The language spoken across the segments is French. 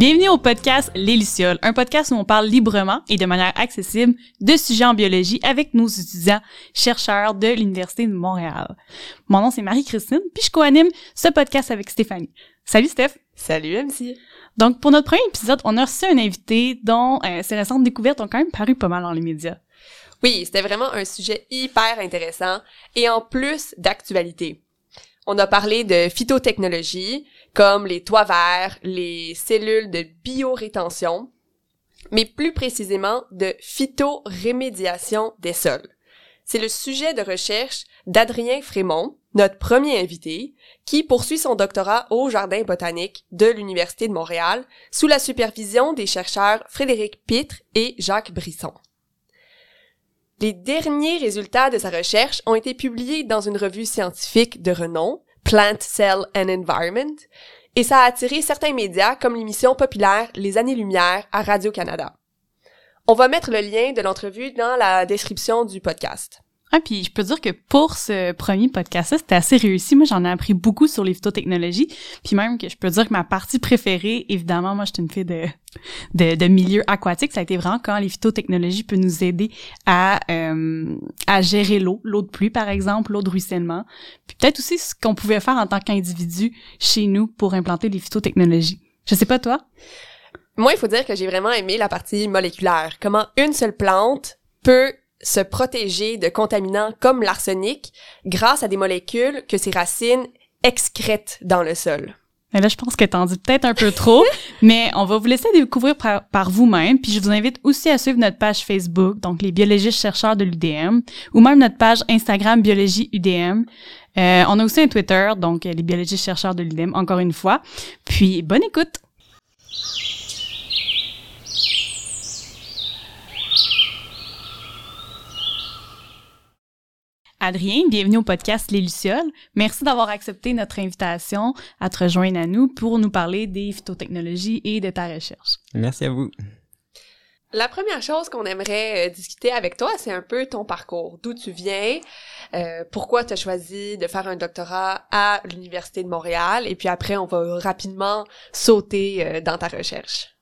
Bienvenue au podcast Les Lucioles, un podcast où on parle librement et de manière accessible de sujets en biologie avec nos étudiants chercheurs de l'Université de Montréal. Mon nom c'est Marie-Christine, puis je co-anime ce podcast avec Stéphanie. Salut Steph! Salut MC! Donc pour notre premier épisode, on a reçu un invité dont euh, ses récentes découvertes ont quand même paru pas mal dans les médias. Oui, c'était vraiment un sujet hyper intéressant et en plus d'actualité. On a parlé de phytotechnologie, comme les toits verts, les cellules de biorétention, mais plus précisément de phytorémédiation des sols. C'est le sujet de recherche d'Adrien Frémont, notre premier invité, qui poursuit son doctorat au Jardin botanique de l'Université de Montréal sous la supervision des chercheurs Frédéric Pitre et Jacques Brisson. Les derniers résultats de sa recherche ont été publiés dans une revue scientifique de renom, Plant Cell and Environment, et ça a attiré certains médias comme l'émission populaire Les Années-Lumière à Radio-Canada. On va mettre le lien de l'entrevue dans la description du podcast. Ah, puis je peux dire que pour ce premier podcast-là, c'était assez réussi. Moi, j'en ai appris beaucoup sur les phytotechnologies. Puis même que je peux dire que ma partie préférée, évidemment, moi, j'étais une fille de, de, de, milieu aquatique. Ça a été vraiment quand les phytotechnologies peuvent nous aider à, euh, à gérer l'eau, l'eau de pluie, par exemple, l'eau de ruissellement. Puis peut-être aussi ce qu'on pouvait faire en tant qu'individu chez nous pour implanter les phytotechnologies. Je sais pas, toi? Moi, il faut dire que j'ai vraiment aimé la partie moléculaire. Comment une seule plante peut se protéger de contaminants comme l'arsenic grâce à des molécules que ses racines excrètent dans le sol. Mais là, je pense que t'en dis peut-être un peu trop, mais on va vous laisser découvrir par, vous-même. Puis je vous invite aussi à suivre notre page Facebook, donc les biologistes chercheurs de l'UDM, ou même notre page Instagram Biologie UDM. Euh, on a aussi un Twitter, donc les biologistes chercheurs de l'UDM, encore une fois. Puis bonne écoute! Adrien, bienvenue au podcast Les Lucioles. Merci d'avoir accepté notre invitation à te rejoindre à nous pour nous parler des phytotechnologies et de ta recherche. Merci à vous. La première chose qu'on aimerait euh, discuter avec toi, c'est un peu ton parcours, d'où tu viens, euh, pourquoi tu as choisi de faire un doctorat à l'Université de Montréal, et puis après, on va rapidement sauter euh, dans ta recherche.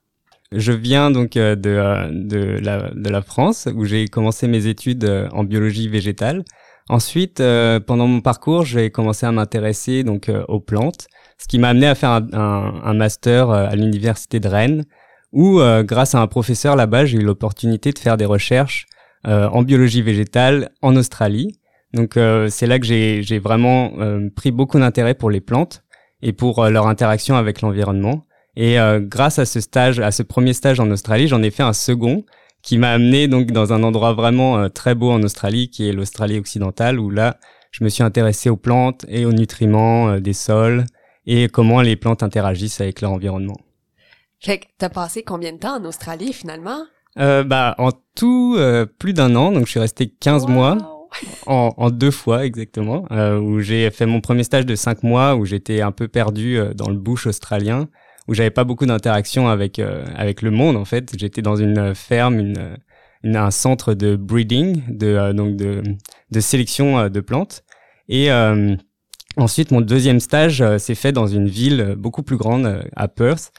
Je viens donc de, de, la, de la France, où j'ai commencé mes études en biologie végétale. Ensuite, euh, pendant mon parcours, j'ai commencé à m'intéresser donc euh, aux plantes, ce qui m'a amené à faire un, un, master euh, à l'université de Rennes, où grâce à un professeur là-bas, j'ai eu l'opportunité de faire des recherches en biologie végétale en Australie. Donc c'est là que j'ai vraiment pris beaucoup d'intérêt pour les plantes et pour leur interaction avec l'environnement. Et grâce à ce stage, à ce premier stage en Australie, j'en ai fait un second qui m'a amené donc dans un endroit vraiment euh, très beau en Australie, qui est l'Australie occidentale, où là, je me suis intéressé aux plantes et aux nutriments euh, des sols et comment les plantes interagissent avec leur environnement. Fait que t'as passé combien de temps en Australie finalement? Euh, Bah en tout euh, plus d'un an, donc je suis resté 15 mois. En, en, deux fois exactement, où j'ai fait mon premier stage de cinq mois, où j'étais un peu perdu dans le bush australien, où j'avais pas beaucoup d'interaction avec euh, avec le monde en fait. J'étais dans une ferme, une, une, un centre de breeding, de euh, donc de de sélection euh, de plantes. Et ensuite, mon deuxième stage s'est fait dans une ville beaucoup plus grande à Perth,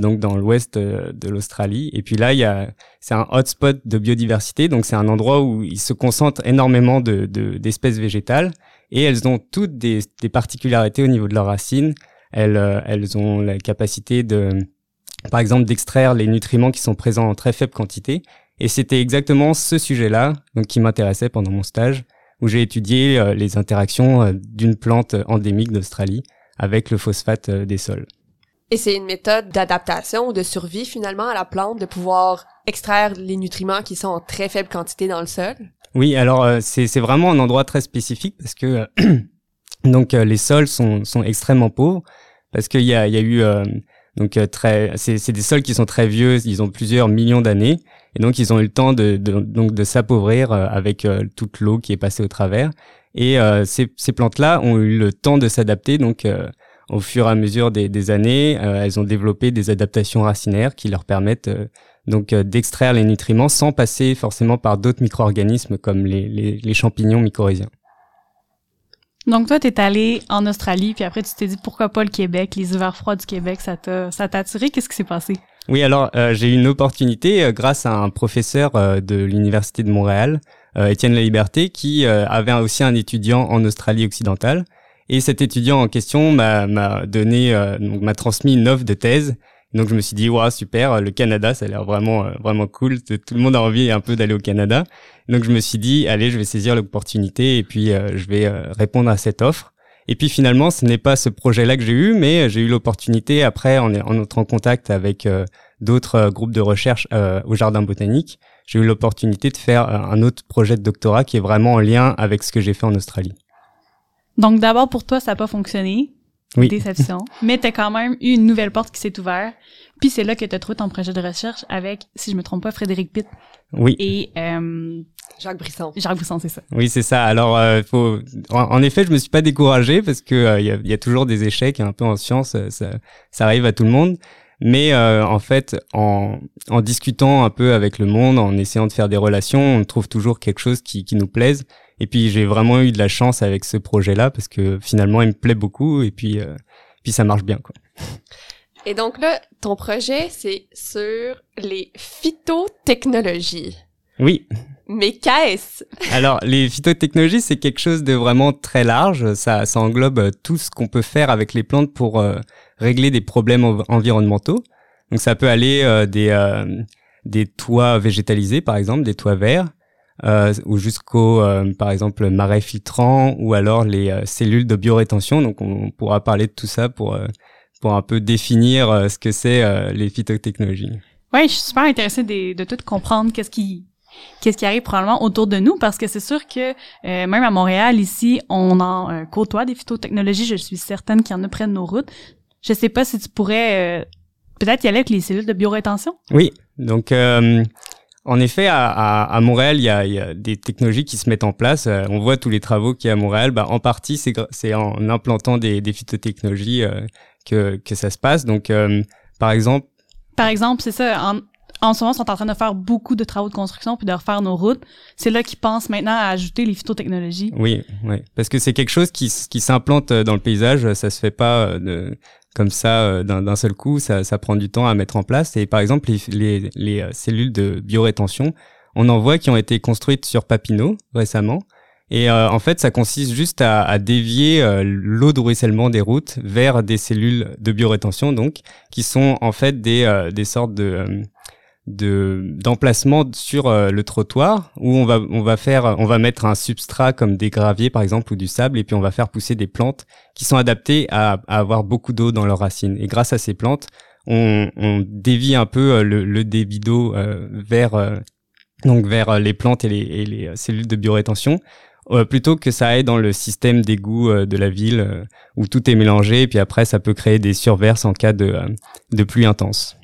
donc dans l'ouest de l'Australie. Et puis là, il y a, c'est un hotspot de biodiversité, donc c'est un endroit où il se concentre énormément de, d'espèces végétales et elles ont toutes des, des particularités au niveau de leurs racines, elles, euh, elles ont la capacité de, par exemple, d'extraire les nutriments qui sont présents en très faible quantité. Et c'était exactement ce sujet-là donc qui m'intéressait pendant mon stage, où j'ai étudié euh, les interactions euh, d'une plante endémique d'Australie avec le phosphate des sols. Et c'est une méthode d'adaptation ou de survie finalement à la plante de pouvoir extraire les nutriments qui sont en très faible quantité dans le sol? Oui, alors c'est vraiment un endroit très spécifique parce que donc les sols sont, sont extrêmement pauvres parce qu'il y a, y a eu euh, donc euh, très, c'est des sols qui sont très vieux, ils ont plusieurs millions d'années, et donc ils ont eu le temps de, de donc de s'appauvrir euh, avec toute l'eau qui est passée au travers. Et ces, ces plantes-là ont eu le temps de s'adapter, donc au fur et à mesure des, des années, elles ont développé des adaptations racinaires qui leur permettent donc d'extraire les nutriments sans passer forcément par d'autres micro-organismes comme les, les, les champignons mycorhiziens. Donc toi, t'es allé en Australie, puis après tu t'es dit pourquoi pas le Québec, les hivers froids du Québec, ça t'a ça t'a attiré? Qu'est-ce qui s'est passé? Oui, alors euh, j'ai eu une opportunité euh, grâce à un professeur euh, de l'université de Montréal, Étienne La Liberté, qui avait aussi un étudiant en Australie occidentale. Et cet étudiant en question m'a m'a donné, m'a transmis une offre de thèse. Donc je me suis dit, waouh, super, le Canada, ça a l'air vraiment vraiment cool. Tout le monde a envie un peu d'aller au Canada. Donc je me suis dit, allez, je vais saisir l'opportunité et puis je vais répondre à cette offre. Et puis finalement, ce n'est pas ce projet-là que j'ai eu, mais j'ai eu l'opportunité après, en, en entrant en contact avec euh, d'autres euh, groupes de recherche euh, au Jardin botanique, j'ai eu l'opportunité de faire un autre projet de doctorat qui est vraiment en lien avec ce que j'ai fait en Australie. Donc d'abord pour toi, ça n'a pas fonctionné. Oui. Déception. mais tu as quand même eu une nouvelle porte qui s'est ouverte. Puis c'est là que tu as trouvé ton projet de recherche avec, si je me trompe pas, Frédéric Pitt. Oui. Et euh, Jacques Brisson. Jacques Brisson, c'est ça. Oui, c'est ça. Alors, euh, faut. En, effet, je me suis pas découragé parce que il euh, y, a, y, a, toujours des échecs un peu en science. Euh, ça, ça arrive à tout le monde. Mais euh, en fait, en, en discutant un peu avec le monde, en essayant de faire des relations, on trouve toujours quelque chose qui, qui nous plaise. Et puis, j'ai vraiment eu de la chance avec ce projet-là parce que finalement, il me plaît beaucoup et puis, puis ça marche bien, quoi. Et donc là, ton projet, c'est sur les phytotechnologies. Oui. Mais qu'est-ce? Alors, les phytotechnologies, c'est quelque chose de vraiment très large. Ça, ça englobe tout ce qu'on peut faire avec les plantes pour euh, régler des problèmes environnementaux. Donc, ça peut aller euh, des euh, des toits végétalisés, par exemple, des toits verts, ou jusqu'au, par exemple, marais filtrants, ou alors les cellules de biorétention. Donc, on pourra parler de tout ça pour pour un peu définir ce que c'est les phytotechnologies. Ouais, je suis super intéressée de, de tout comprendre qu'est-ce qui qu'est-ce qui arrive probablement autour de nous parce que c'est sûr que euh, même à Montréal ici on en euh, côtoie des phytotechnologies je suis certaine qu'il y en a près de nos routes je sais pas si tu pourrais euh, peut-être y aller avec les cellules de biorétention oui donc en effet, à, à, Montréal, il y, a, il y, a, des technologies qui se mettent en place. on voit tous les travaux qu'il y a à Montréal. Bah, en partie, c'est en implantant des, des phytotechnologies que, que ça se passe. Donc, par exemple, par exemple, c'est ça. En, en ce moment, sont en train de faire beaucoup de travaux de construction puis de refaire nos routes. C'est là qu'ils pensent maintenant à ajouter les phytotechnologies. Oui, oui. Parce que c'est quelque chose qui, s'implante dans le paysage. Ça se fait pas euh, de, comme ça euh, d'un seul coup. Ça, ça prend du temps à mettre en place. Et par exemple, les, les, les euh, cellules de biorétention, on en voit qui ont été construites sur Papineau récemment. Et en fait, ça consiste juste à, à dévier l'eau de ruissellement des routes vers des cellules de biorétention, donc qui sont en fait des, des sortes de de d'emplacement sur euh, le trottoir où on va on va faire on va mettre un substrat comme des graviers par exemple ou du sable et puis on va faire pousser des plantes qui sont adaptées à, avoir beaucoup d'eau dans leurs racines et grâce à ces plantes on, on dévie un peu euh, le, le débit d'eau euh, vers donc vers les plantes et les, et les cellules de biorétention plutôt que ça aille dans le système d'égout de la ville où tout est mélangé et puis après ça peut créer des surverses en cas de de pluie intense.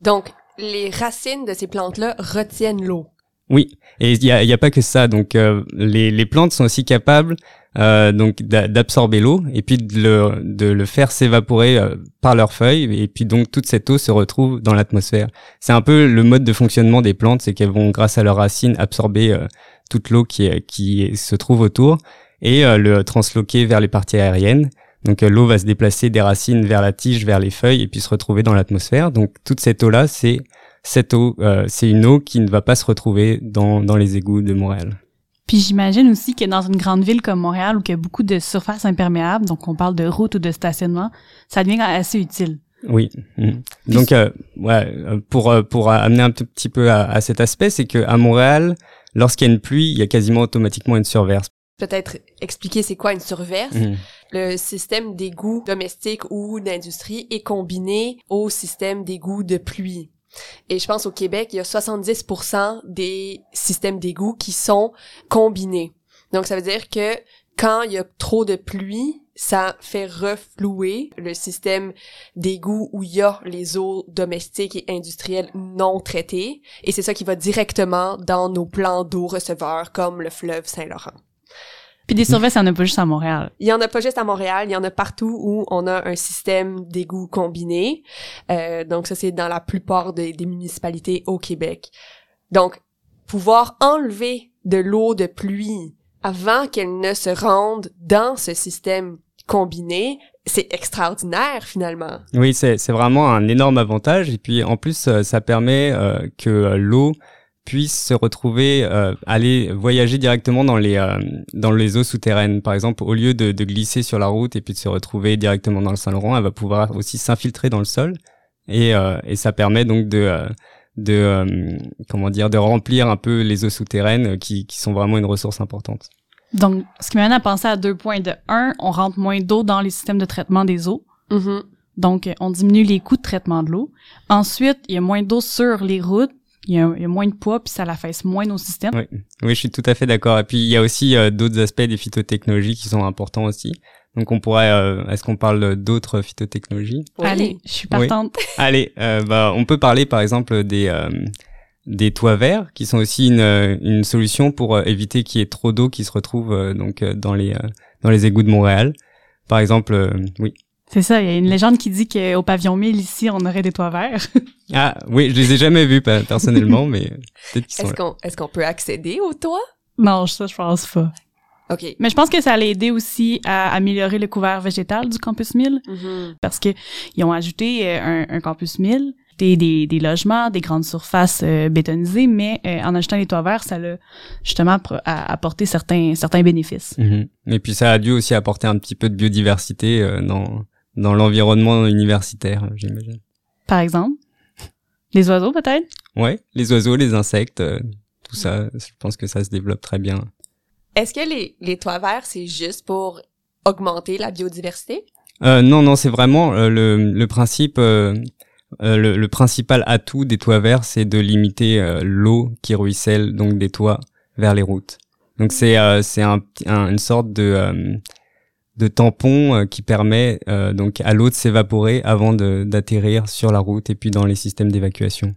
Donc les racines de ces plantes-là retiennent l'eau. Oui, et il y a, y a, pas que ça. Donc euh, les, les, plantes sont aussi capables euh, donc d'absorber l'eau et puis de le, de le faire s'évaporer euh, par leurs feuilles et puis donc toute cette eau se retrouve dans l'atmosphère. C'est un peu le mode de fonctionnement des plantes, c'est qu'elles vont grâce à leurs racines absorber euh, toute l'eau qui, qui se trouve autour et le transloquer vers les parties aériennes. Donc euh, l'eau va se déplacer des racines vers la tige, vers les feuilles et puis se retrouver dans l'atmosphère. Donc toute cette eau-là, c'est cette eau, euh, c'est une eau qui ne va pas se retrouver dans, dans les égouts de Montréal. Puis j'imagine aussi que dans une grande ville comme Montréal où il y a beaucoup de surfaces imperméables, donc on parle de routes ou de stationnement, ça devient assez utile. Oui. Mm. Donc euh, ouais, pour pour amener un petit peu à, à cet aspect, c'est que à Montréal, lorsqu'il y a une pluie, il y a quasiment automatiquement une surverse peut-être expliquer c'est quoi une surverse. Mhm. Le système d'égout domestique ou d'industrie est combiné au système d'égout de pluie. Et je pense au Québec, il y a 70% des systèmes d'égout qui sont combinés. Donc ça veut dire que quand il y a trop de pluie, ça fait reflouer le système d'égout où il y a les eaux domestiques et industrielles non traitées. Et c'est ça qui va directement dans nos plans d'eau receveurs comme le fleuve Saint-Laurent. Puis des surveilles, il n'y en a pas juste à Montréal. Il y en a pas juste à Montréal, il y en a partout où on a un système d'égout combiné. Euh, donc ça, c'est dans la plupart des, municipalités au Québec. Donc, pouvoir enlever de l'eau de pluie avant qu'elles ne se rendent dans ce système combiné, c'est extraordinaire finalement. Oui, c'est c'est vraiment un énorme avantage et puis en plus euh, ça permet euh, que euh, l'eau puisse se retrouver aller voyager directement dans les dans les eaux souterraines par exemple au lieu de, de, glisser sur la route et puis de se retrouver directement dans le Saint-Laurent elle va pouvoir aussi s'infiltrer dans le sol et et ça permet donc de de comment dire de remplir un peu les eaux souterraines qui qui sont vraiment une ressource importante. Donc, ce qui m'amène à penser à deux points. De un, on rentre moins d'eau dans les systèmes de traitement des eaux. Mm-hmm. Donc, on diminue les coûts de traitement de l'eau. Ensuite, il y a moins d'eau sur les routes. Il y, a, moins de poids, puis ça l'affaisse moins nos systèmes. Oui. oui, je suis tout à fait d'accord. Et puis, il y a aussi euh, d'autres aspects des phytotechnologies qui sont importants aussi. Donc, on pourrait... Euh, est-ce qu'on parle d'autres phytotechnologies? Allez, je suis partante. Allez, euh, bah, on peut parler, par exemple, des des toits verts qui sont aussi une, une solution pour éviter qu'il y ait trop d'eau qui se retrouve euh, donc dans les dans les égouts de Montréal. Par exemple, oui. C'est ça, il y a une légende qui dit qu'au pavillon 1000 ici, on aurait des toits verts. ah oui, je les ai jamais vus personnellement, mais peut-être qu'ils sont Est-ce qu'on est-ce qu'on peut accéder aux toits? Non, ça je pense pas. OK. Mais je pense que ça allait aider aussi à améliorer le couvert végétal du campus 1000 mm-hmm. parce que ils ont ajouté un, un campus 1000 des, des, logements, des grandes surfaces euh, bétonisées, mais euh, en ajoutant les toits verts, ça a justement apporté certains certains bénéfices. Mm-hmm. Et puis ça a dû aussi apporter un petit peu de biodiversité euh, dans dans l'environnement universitaire, j'imagine. Par exemple, les oiseaux peut-être? Ouais, les oiseaux, les insectes, tout ça, je pense que ça se développe très bien. Est-ce que les les toits verts c'est juste pour augmenter la biodiversité? Euh, non, non, c'est vraiment le, le principe. Euh, le, le, principal atout des toits verts, c'est de limiter euh, l'eau qui ruisselle donc des toits vers les routes. Donc c'est euh, c'est un, une sorte de de tampon qui permet donc à l'eau de s'évaporer avant d'atterrir sur la route et puis dans les systèmes d'évacuation.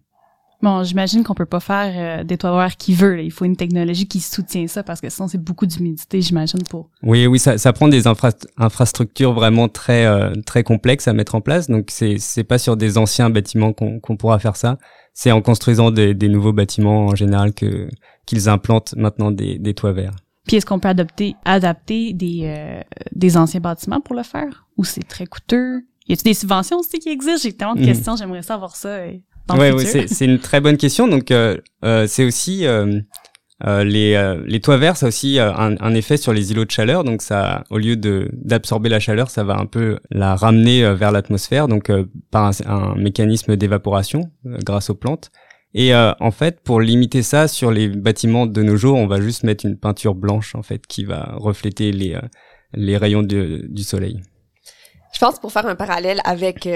Bon, j'imagine qu'on peut pas faire euh, des toits verts qui veut. Il faut une technologie qui soutient ça parce que sinon c'est beaucoup d'humidité, j'imagine pour. Oui, oui, ça, ça prend des infrastructures vraiment très euh, très complexes à mettre en place. Donc c'est c'est pas sur des anciens bâtiments qu'on qu'on pourra faire ça. C'est en construisant des, des nouveaux bâtiments en général que qu'ils implantent maintenant des des toits verts. Puis est-ce qu'on peut adopter adapter des euh, des anciens bâtiments pour le faire? Ou c'est très coûteux? Y a-t-il des subventions aussi qui existent? J'ai tellement de mhm. questions, j'aimerais savoir ça. Oui, ouais, c'est une très bonne question. Donc, euh, euh, c'est aussi euh, euh les, euh, les toits verts, ça a aussi un, un, effet sur les îlots de chaleur. Donc, ça, au lieu de d'absorber la chaleur, ça va un peu la ramener vers l'atmosphère, donc par un, un mécanisme d'évaporation grâce aux plantes. Et en fait, pour limiter ça sur les bâtiments de nos jours, on va juste mettre une peinture blanche en fait qui va refléter les les rayons du soleil. Je pense pour faire un parallèle avec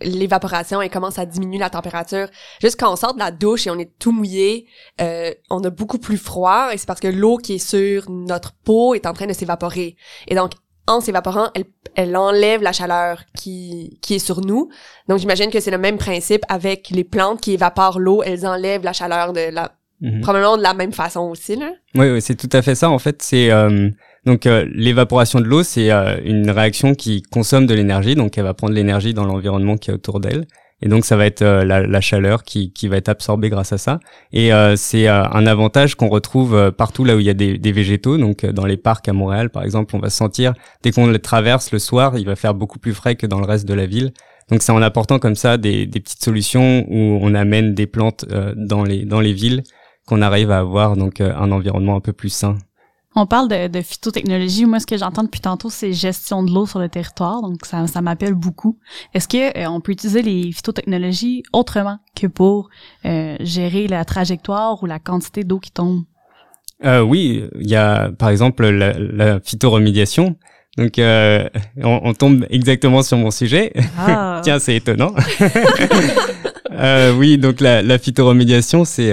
l'évaporation et comment ça diminue la température. Juste quand on sort de la douche et on est tout mouillé, euh, on a beaucoup plus froid et c'est parce que l'eau qui est sur notre peau est en train de s'évaporer. Et donc, en s'évaporant, elle, elle enlève la chaleur qui, qui est sur nous. Donc, j'imagine que c'est le même principe avec les plantes qui évaporent l'eau, elles enlèvent la chaleur de la... Mhm. Probablement de la même façon aussi, là. Oui, oui c'est tout à fait ça. En fait, c'est... Euh donc euh, l'évaporation de l'eau, c'est euh, une réaction qui consomme de l'énergie, donc elle va prendre l'énergie dans l'environnement qui est autour d'elle. Et donc ça va être euh, la, la, chaleur qui, qui va être absorbée grâce à ça. Et c'est un avantage qu'on retrouve partout là où il y a des, des, végétaux. Donc dans les parcs à Montréal, par exemple, on va sentir dès qu'on le traverse le soir, il va faire beaucoup plus frais que dans le reste de la ville. Donc c'est en apportant comme ça des, des, petites solutions où on amène des plantes dans les dans les villes qu'on arrive à avoir donc un environnement un peu plus sain. On parle de, de, phytotechnologie. Moi, ce que j'entends depuis tantôt, c'est gestion de l'eau sur le territoire. Donc, ça, ça m'appelle beaucoup. Est-ce que euh, on peut utiliser les phytotechnologies autrement que pour euh, gérer la trajectoire ou la quantité d'eau qui tombe? Euh, oui, il y a par exemple la, la phytoremédiation. Donc, euh, on, on, tombe exactement sur mon sujet. Ah. Tiens, c'est étonnant. oui, donc la, la phytoremédiation, c'est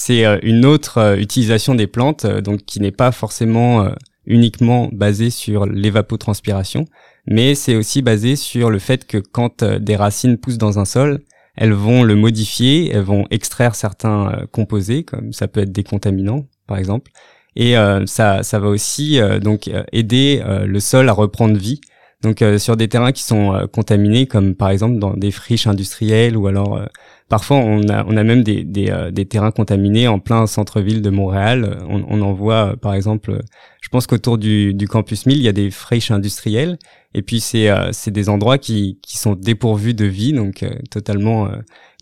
c'est euh, une autre euh, utilisation des plantes, euh, donc qui n'est pas forcément uniquement basée sur l'évapotranspiration, mais c'est aussi basé sur le fait que quand des racines poussent dans un sol, elles vont le modifier, elles vont extraire certains composés, comme ça peut être des contaminants par exemple, et ça, ça va aussi donc aider le sol à reprendre vie. Donc sur des terrains qui sont contaminés, comme par exemple dans des friches industrielles ou alors parfois on a on a même des des, des terrains contaminés en plein centre-ville de Montréal. On, on en voit par exemple, je pense qu'autour du, du campus 1000 il y a des friches industrielles et puis c'est c'est des endroits qui qui sont dépourvus de vie donc totalement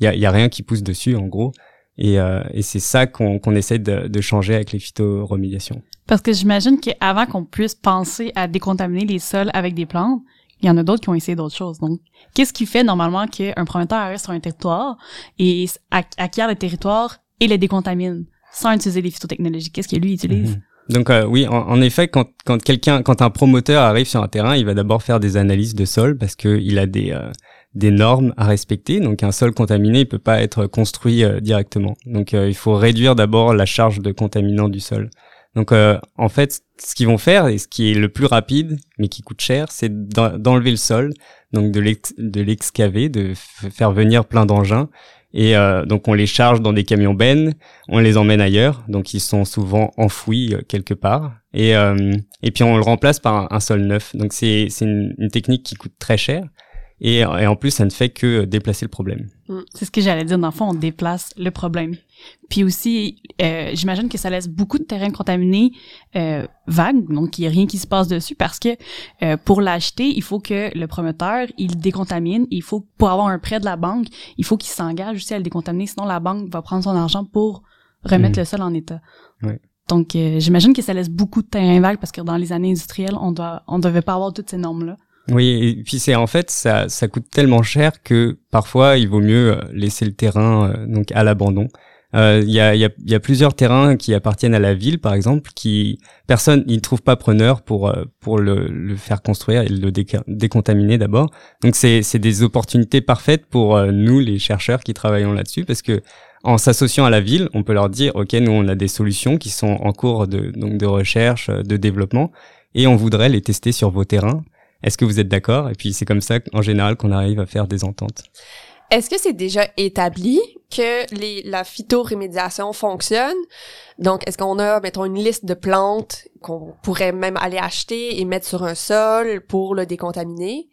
il y a a rien qui pousse dessus en gros. Et, euh, et c'est ça qu'on qu'on essaie de, de, changer avec les phytoremédiations. Parce que j'imagine qu'avant qu'on puisse penser à décontaminer les sols avec des plantes, il y en a d'autres qui ont essayé d'autres choses. Donc, qu'est-ce qui fait normalement qu'un promoteur arrive sur un territoire et acquiert le territoire et le décontamine sans utiliser les phytotechnologies? Qu'est-ce que lui utilise? Mhm. Donc euh, oui, en, effet, quand, quand quelqu'un, quand un promoteur arrive sur un terrain, il va d'abord faire des analyses de sol parce que il a des euh, des normes à respecter. Donc un sol contaminé, il peut pas être construit euh, directement. Donc il faut réduire d'abord la charge de contaminants du sol. Donc en fait, ce qu'ils vont faire et ce qui est le plus rapide, mais qui coûte cher, c'est d'enlever le sol, donc de l'excaver, de faire venir plein d'engins et euh, donc on les charge dans des camions bennes, on les emmène ailleurs, donc ils sont souvent enfouis euh, quelque part. Et, euh, et puis on le remplace par un, sol neuf. Donc c'est une technique qui coûte très cher, et, et, en plus, ça ne fait que déplacer le problème. Mm. C'est ce que j'allais dire. Dans le fond, on déplace le problème. Puis aussi, euh, j'imagine que ça laisse beaucoup de terrain contaminé euh, vague, donc il n'y a rien qui se passe dessus parce que euh, pour l'acheter, il faut que le promoteur, il décontamine. Il faut, pour avoir un prêt de la banque, il faut qu'il s'engage aussi à le décontaminer. Sinon, la banque va prendre son argent pour remettre mm. le sol en état. Oui. Donc, euh, j'imagine que ça laisse beaucoup de terrain vague parce que dans les années industrielles, on doit, on devait pas avoir toutes ces normes-là. Oui, et puis c'est en fait ça, ça coûte tellement cher que parfois il vaut mieux euh, laisser le terrain euh, donc à l'abandon. Euh, il y, a, y, a, y, a, plusieurs terrains qui appartiennent à la ville, par exemple, qui personne ne trouvent pas preneur pour pour le, le, faire construire et le décontaminer d'abord. Donc c'est c'est des opportunités parfaites pour nous les chercheurs qui travaillons là-dessus parce que en s'associant à la ville, on peut leur dire ok nous on a des solutions qui sont en cours de donc de recherche, de développement et on voudrait les tester sur vos terrains. Est-ce que vous êtes d'accord? Et puis c'est comme ça en général qu'on arrive à faire des ententes. Est-ce que c'est déjà établi que les, la phytorémédiation fonctionne? Donc, est-ce qu'on a, mettons, une liste de plantes qu'on pourrait même aller acheter et mettre sur un sol pour le décontaminer?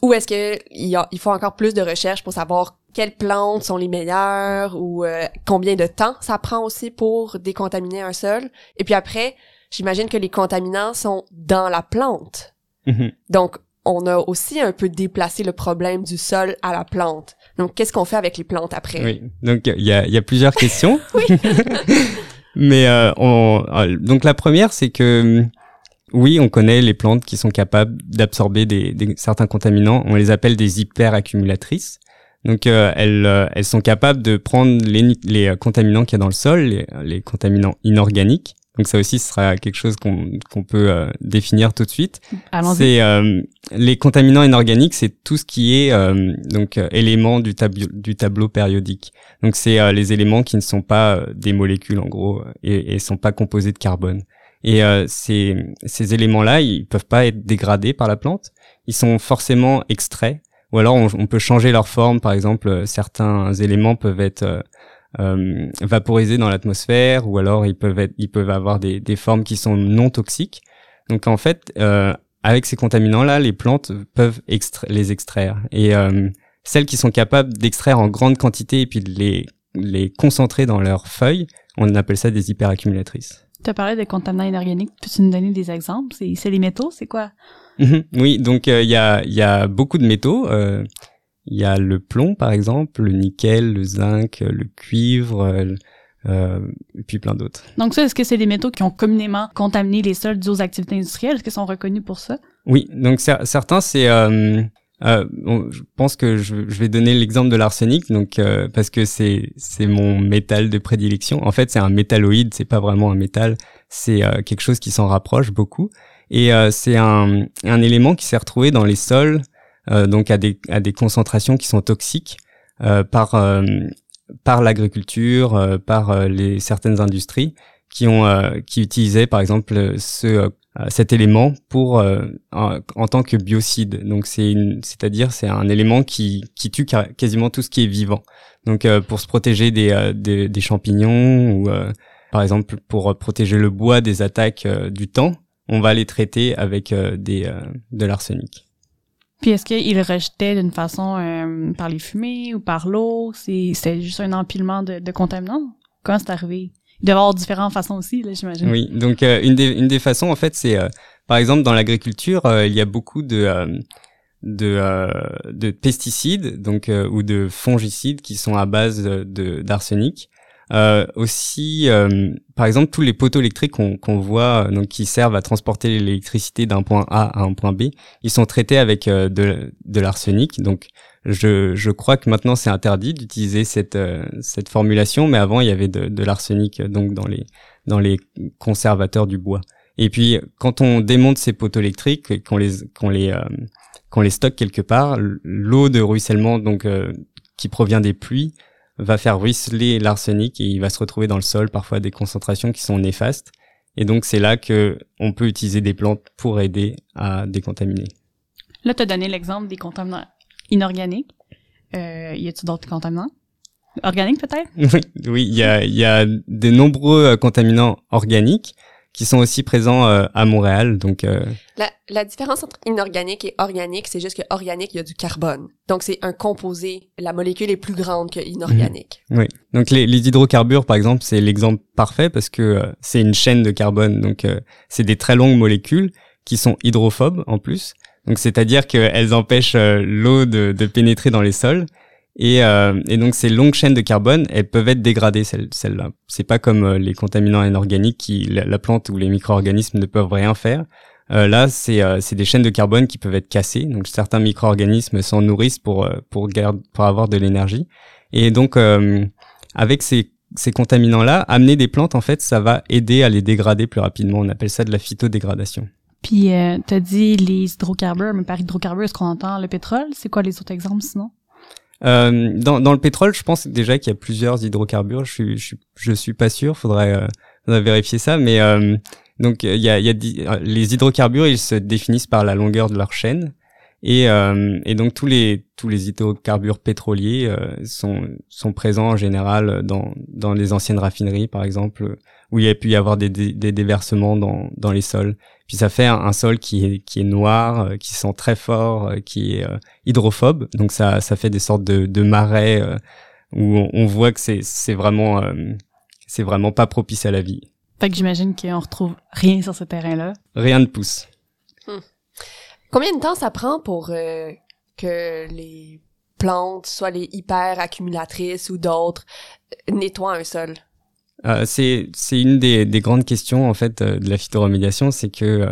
Ou est-ce que il, il faut encore plus de recherches pour savoir quelles plantes sont les meilleures ou euh, combien de temps ça prend aussi pour décontaminer un sol? Et puis après, j'imagine que les contaminants sont dans la plante. Mhm. Donc, on a aussi un peu déplacé le problème du sol à la plante. Donc, qu'est-ce qu'on fait avec les plantes après? Oui, donc il y a, y a, plusieurs questions. oui. Mais euh, on, euh, donc la première, c'est que oui, on connaît les plantes qui sont capables d'absorber des, des, certains contaminants. On les appelle des hyperaccumulatrices. Donc euh, elles, euh, elles sont capables de prendre les, les contaminants qu'il y a dans le sol, les, les contaminants inorganiques, donc ça aussi, ce sera quelque chose qu'on qu'on peut euh, définir tout de suite. C'est euh, les contaminants inorganiques, c'est tout ce qui est euh, donc éléments du, tableau du tableau périodique. Donc c'est les éléments qui ne sont pas des molécules en gros et, et sont pas composés de carbone. Et ces ces éléments-là, ils peuvent pas être dégradés par la plante. Ils sont forcément extraits. Ou alors on, on peut changer leur forme. Par exemple, certains éléments peuvent être euh, vaporisés dans l'atmosphère ou alors ils peuvent être, ils peuvent avoir des, des formes qui sont non toxiques. Donc en fait, euh, avec ces contaminants-là, les plantes peuvent les extraire. Et euh, celles qui sont capables d'extraire en grande quantité et puis de les, les concentrer dans leurs feuilles, on appelle ça des hyperaccumulatrices. Tu as parlé des contaminants inorganiques. Peux-tu nous donner des exemples? C'est les métaux, c'est quoi? Mhm. oui, donc il y, a, y a beaucoup de métaux. Euh, il y a le plomb, par exemple, le nickel, le zinc, le cuivre, euh, euh et puis plein d'autres. Donc ça, est-ce que c'est des métaux qui ont communément contaminé les sols dues aux activités industrielles? Est-ce qu'ils sont reconnus pour ça? Oui, donc certains, c'est... Euh, euh, je pense que je, vais donner l'exemple de l'arsenic, donc euh, parce que c'est c'est mon métal de prédilection. En fait, c'est un métalloïde, c'est pas vraiment un métal, c'est euh, quelque chose qui s'en rapproche beaucoup. Et c'est un, un élément qui s'est retrouvé dans les sols donc à des, à des concentrations qui sont toxiques euh, par, euh, par l'agriculture, par les, certaines industries qui, ont, qui utilisaient par exemple ce, cet élément pour en, en, tant que biocide. Donc c'est c'est-à-dire c'est un élément qui, qui tue quasiment tout ce qui est vivant. Donc pour se protéger des, des, des champignons ou par exemple pour protéger le bois des attaques du temps, on va les traiter avec des de l'arsenic. Puis est-ce qu'il rejetait d'une façon euh, par les fumées ou par l'eau? C'est c'était juste un empilement de, de contaminants? Comment c'est arrivé? Il devait y avoir différentes façons aussi, là, j'imagine. Oui, donc euh, une, des, une des façons, en fait, c'est, euh, par exemple, dans l'agriculture, euh, il y a beaucoup de, de, de pesticides donc ou de fongicides qui sont à base de d'arsenic. Aussi, par exemple, tous les poteaux électriques qu'on qu'on voit, donc qui servent à transporter l'électricité d'un point A à un point B, ils sont traités avec de, de l'arsenic. Donc, je, je crois que maintenant c'est interdit d'utiliser cette euh, cette formulation, mais avant il y avait de, de l'arsenic donc dans les dans les conservateurs du bois. Et puis quand on démonte ces poteaux électriques, qu'on les qu'on les euh, qu'on les stocke quelque part, l'eau de ruissellement donc euh, qui provient des pluies va faire ruisseler l'arsenic et il va se retrouver dans le sol parfois à des concentrations qui sont néfastes. Et donc c'est là que on peut utiliser des plantes pour aider à décontaminer. Là, tu as donné l'exemple des contaminants inorganiques. Euh, y a-t-il d'autres contaminants? Organiques peut-être? oui, il y a, y a de nombreux euh, contaminants organiques qui sont aussi présents euh, à Montréal. Donc euh, la, la, différence entre inorganique et organique, c'est juste que organique, il y a du carbone. Donc c'est un composé, la molécule est plus grande que inorganique. Mhm. Oui. Donc les, les, hydrocarbures, par exemple, c'est l'exemple parfait parce que c'est une chaîne de carbone. Donc c'est des très longues molécules qui sont hydrophobes en plus. Donc c'est-à-dire qu'elles empêchent euh, l'eau de, de, pénétrer dans les sols. Et, euh, et, donc ces longues chaînes de carbone, elles peuvent être dégradées celles, celles-là. C'est pas comme euh, les contaminants inorganiques qui la, plante ou les micro-organismes ne peuvent rien faire. Euh, là, c'est c'est des chaînes de carbone qui peuvent être cassées. Donc certains micro-organismes s'en nourrissent pour pour garde, pour avoir de l'énergie. Et donc avec ces ces contaminants-là, amener des plantes en fait, ça va aider à les dégrader plus rapidement. On appelle ça de la phytodégradation. Puis euh, t'as dit les hydrocarbures, mais par hydrocarbures, est-ce qu'on entend le pétrole? C'est quoi les autres exemples sinon? Euh, dans, dans le pétrole, je pense déjà qu'il y a plusieurs hydrocarbures. Je suis, je je suis pas sûr. Faudrait, euh, faudrait vérifier ça. Mais euh, donc il y a, y a les hydrocarbures, ils se définissent par la longueur de leur chaîne. Et, euh, et donc tous les tous les hydrocarbures pétroliers euh, sont sont présents en général dans dans les anciennes raffineries par exemple où il y a pu y avoir des, des, des déversements dans dans les sols. Puis ça fait un, sol qui est qui est noir, euh, qui sent très fort, euh, qui est hydrophobe. Donc ça ça fait des sortes de de marais où on, on, voit que c'est c'est vraiment c'est vraiment pas propice à la vie. Fait que j'imagine qu'on retrouve rien sur ce terrain-là. Rien ne pousse. Hmm. Combien de temps ça prend pour euh, que les plantes, soit les hyper accumulatrices ou d'autres, euh, nettoient un sol? Euh, c'est c'est une des, des grandes questions en fait de la phytoremédiation, c'est que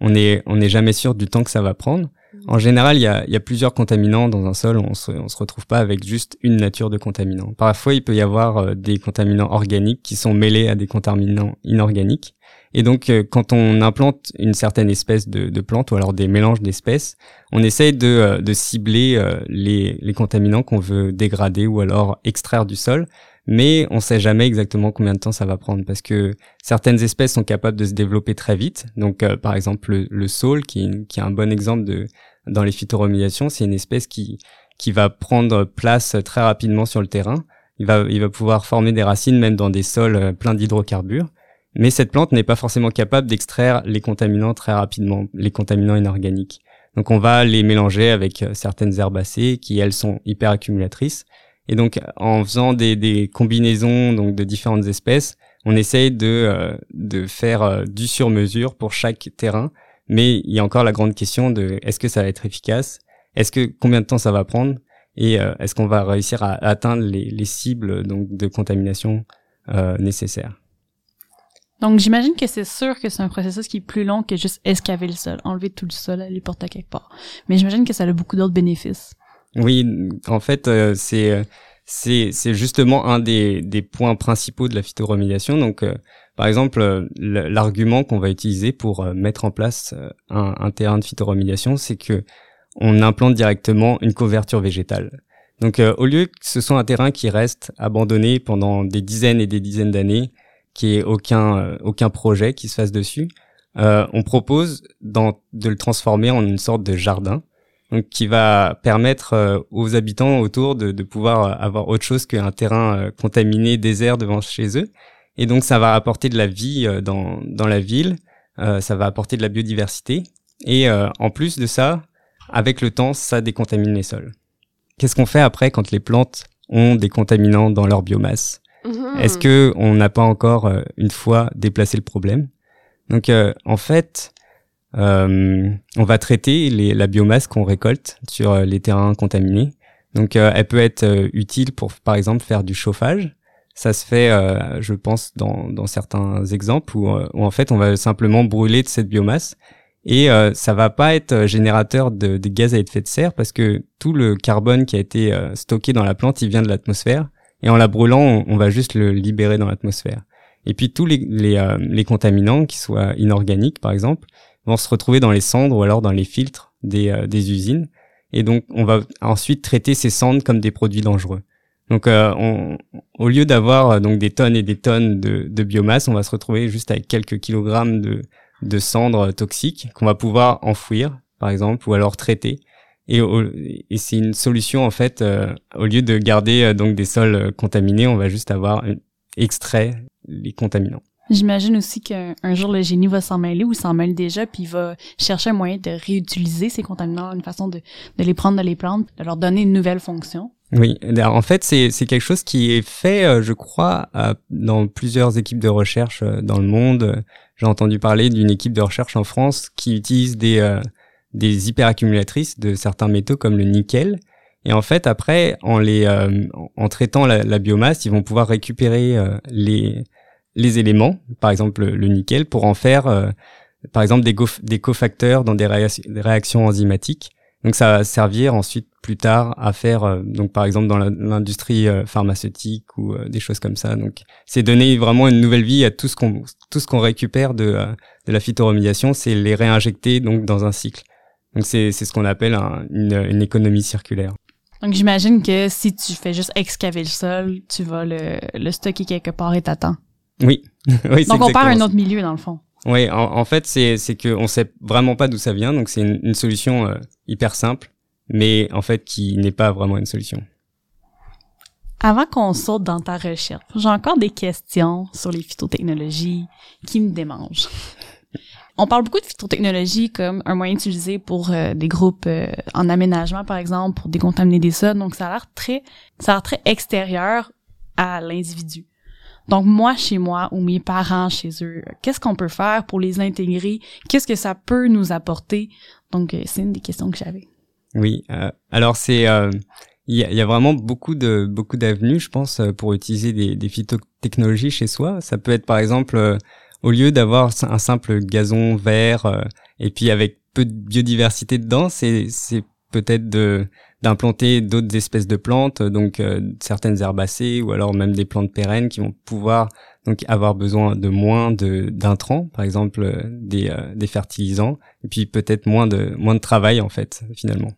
on est on n'est jamais sûr du temps que ça va prendre. En général, il y a, y a, plusieurs contaminants dans un sol. On se, on se retrouve pas avec juste une nature de contaminants. Parfois, il peut y avoir euh, des contaminants organiques qui sont mêlés à des contaminants inorganiques. Et donc, euh, quand on implante une certaine espèce de, de plante ou alors des mélanges d'espèces, on essaye de, euh, de cibler les, les contaminants qu'on veut dégrader ou alors extraire du sol mais on sait jamais exactement combien de temps ça va prendre parce que certaines espèces sont capables de se développer très vite. Donc, par exemple, le, le saule, qui, qui est un bon exemple de, dans les phytoremédiations, c'est une espèce qui qui va prendre place très rapidement sur le terrain. Il va il va pouvoir former des racines même dans des sols euh, pleins d'hydrocarbures. Mais cette plante n'est pas forcément capable d'extraire les contaminants très rapidement, les contaminants inorganiques. Donc on va les mélanger avec euh, certaines herbacées qui elles sont hyper accumulatrices. Et donc en faisant des, combinaisons donc de différentes espèces, on essaye de, euh, de faire du sur-mesure pour chaque terrain mais il y a encore la grande question de est-ce que ça va être efficace? Est-ce que combien de temps ça va prendre? Et euh, est-ce qu'on va réussir à, atteindre les, les, cibles donc de contamination euh, nécessaires? Donc j'imagine que c'est sûr que c'est un processus qui est plus long que juste escaver le sol, enlever tout le sol, aller porter quelque part. Mais j'imagine que ça a beaucoup d'autres bénéfices. Oui, en fait, euh, c'est euh, c'est c'est justement un des des points principaux de la phytoremédiation. Donc par exemple, euh, l'argument qu'on va utiliser pour euh, mettre en place euh, un, un terrain de phytoremédiation, c'est que on implante directement une couverture végétale. Donc, au lieu que ce soit un terrain qui reste abandonné pendant des dizaines et des dizaines d'années, qui ait aucun aucun projet qui se fasse dessus, on propose de le transformer en une sorte de jardin, donc qui va permettre aux habitants autour de, de pouvoir avoir autre chose qu'un terrain contaminé, désert devant chez eux, et donc ça va apporter de la vie euh, dans, dans la ville, euh, ça va apporter de la biodiversité. Et euh, en plus de ça, avec le temps, ça décontamine les sols. Qu'est-ce qu'on fait après quand les plantes ont des contaminants dans leur biomasse? Mhm. Est-ce que on n'a pas encore euh, une fois déplacé le problème? Donc euh, en fait, euh, on va traiter les, la biomasse qu'on récolte sur euh, les terrains contaminés. Donc euh, elle peut être euh, utile pour par exemple faire du chauffage. Ça se fait, euh, je pense, dans, dans certains exemples où, euh, où en fait on va simplement brûler de cette biomasse et euh, ça va pas être euh, générateur de, de gaz à effet de serre parce que tout le carbone qui a été euh, stocké dans la plante, il vient de l'atmosphère et en la brûlant, on, va juste le libérer dans l'atmosphère. Et puis tous les, les, euh, les contaminants, qui soient inorganiques par exemple, vont se retrouver dans les cendres ou alors dans les filtres des, euh, des usines. Et donc on va ensuite traiter ces cendres comme des produits dangereux. Donc euh, au lieu d'avoir euh, donc des tonnes et des tonnes de, de biomasse, on va se retrouver juste avec quelques kilogrammes de, de cendres toxiques qu'on va pouvoir enfouir par exemple ou alors traiter. Et, et c'est une solution en fait. euh, au lieu de garder donc des sols contaminés, on va juste avoir extrait les contaminants. J'imagine aussi qu'un un jour le génie va s'en mêler ou s'en mêle déjà, puis il va chercher un moyen de réutiliser ces contaminants, une façon de, les prendre de les plantes, de leur donner une nouvelle fonction. Oui, en fait, c'est quelque chose qui est fait, euh, je crois, dans plusieurs équipes de recherche euh, dans le monde. J'ai entendu parler d'une équipe de recherche en France qui utilise des euh, hyperaccumulatrices de certains métaux comme le nickel. Et en fait, après, en les en- traitant la, biomasse, ils vont pouvoir récupérer les les éléments, par exemple le, nickel, pour en faire, euh, par exemple, des, des cofacteurs dans des, réac- des réactions enzymatiques. Donc ça va servir ensuite plus tard à faire euh, donc par exemple dans l'industrie euh, pharmaceutique ou euh, des choses comme ça. Donc c'est donner vraiment une nouvelle vie à tout ce qu'on tout ce qu'on récupère de euh, de la phytoremédiation, c'est les réinjecter donc dans un cycle. Donc c'est ce qu'on appelle un- une, une économie circulaire. Donc j'imagine que si tu fais juste excaver le sol, tu vas le, le stocker quelque part et t'attends. Oui. Donc on exactement perd un autre milieu dans le fond. Oui, en, en fait, c'est c'est que on sait vraiment pas d'où ça vient, donc c'est une, une solution euh, hyper simple, mais en fait qui n'est pas vraiment une solution. Avant qu'on saute dans ta recherche, j'ai encore des questions sur les phytotechnologies qui me démangent. On parle beaucoup de phytotechnologie comme un moyen utilisé pour euh, des groupes euh, en aménagement, par exemple, pour décontaminer des sols. Donc, ça a l'air très, ça a l'air très extérieur à l'individu. Donc, moi, chez moi, ou mes parents chez eux, qu'est-ce qu'on peut faire pour les intégrer? Qu'est-ce que ça peut nous apporter? Donc, euh, c'est une des questions que j'avais. Oui. euh, alors c'est euh, il y, a, vraiment beaucoup de beaucoup d'avenues, je pense, euh, pour utiliser des, des phytotechnologies chez soi. Ça peut être par exemple euh, au lieu d'avoir un simple gazon vert euh, et puis avec peu de biodiversité dedans, c'est c'est peut-être de d'implanter d'autres espèces de plantes, donc euh, certaines herbacées ou alors même des plantes pérennes qui vont pouvoir donc avoir besoin de moins de d'intrants, par exemple euh, des euh, des fertilisants, et puis peut-être moins de moins de travail en fait finalement.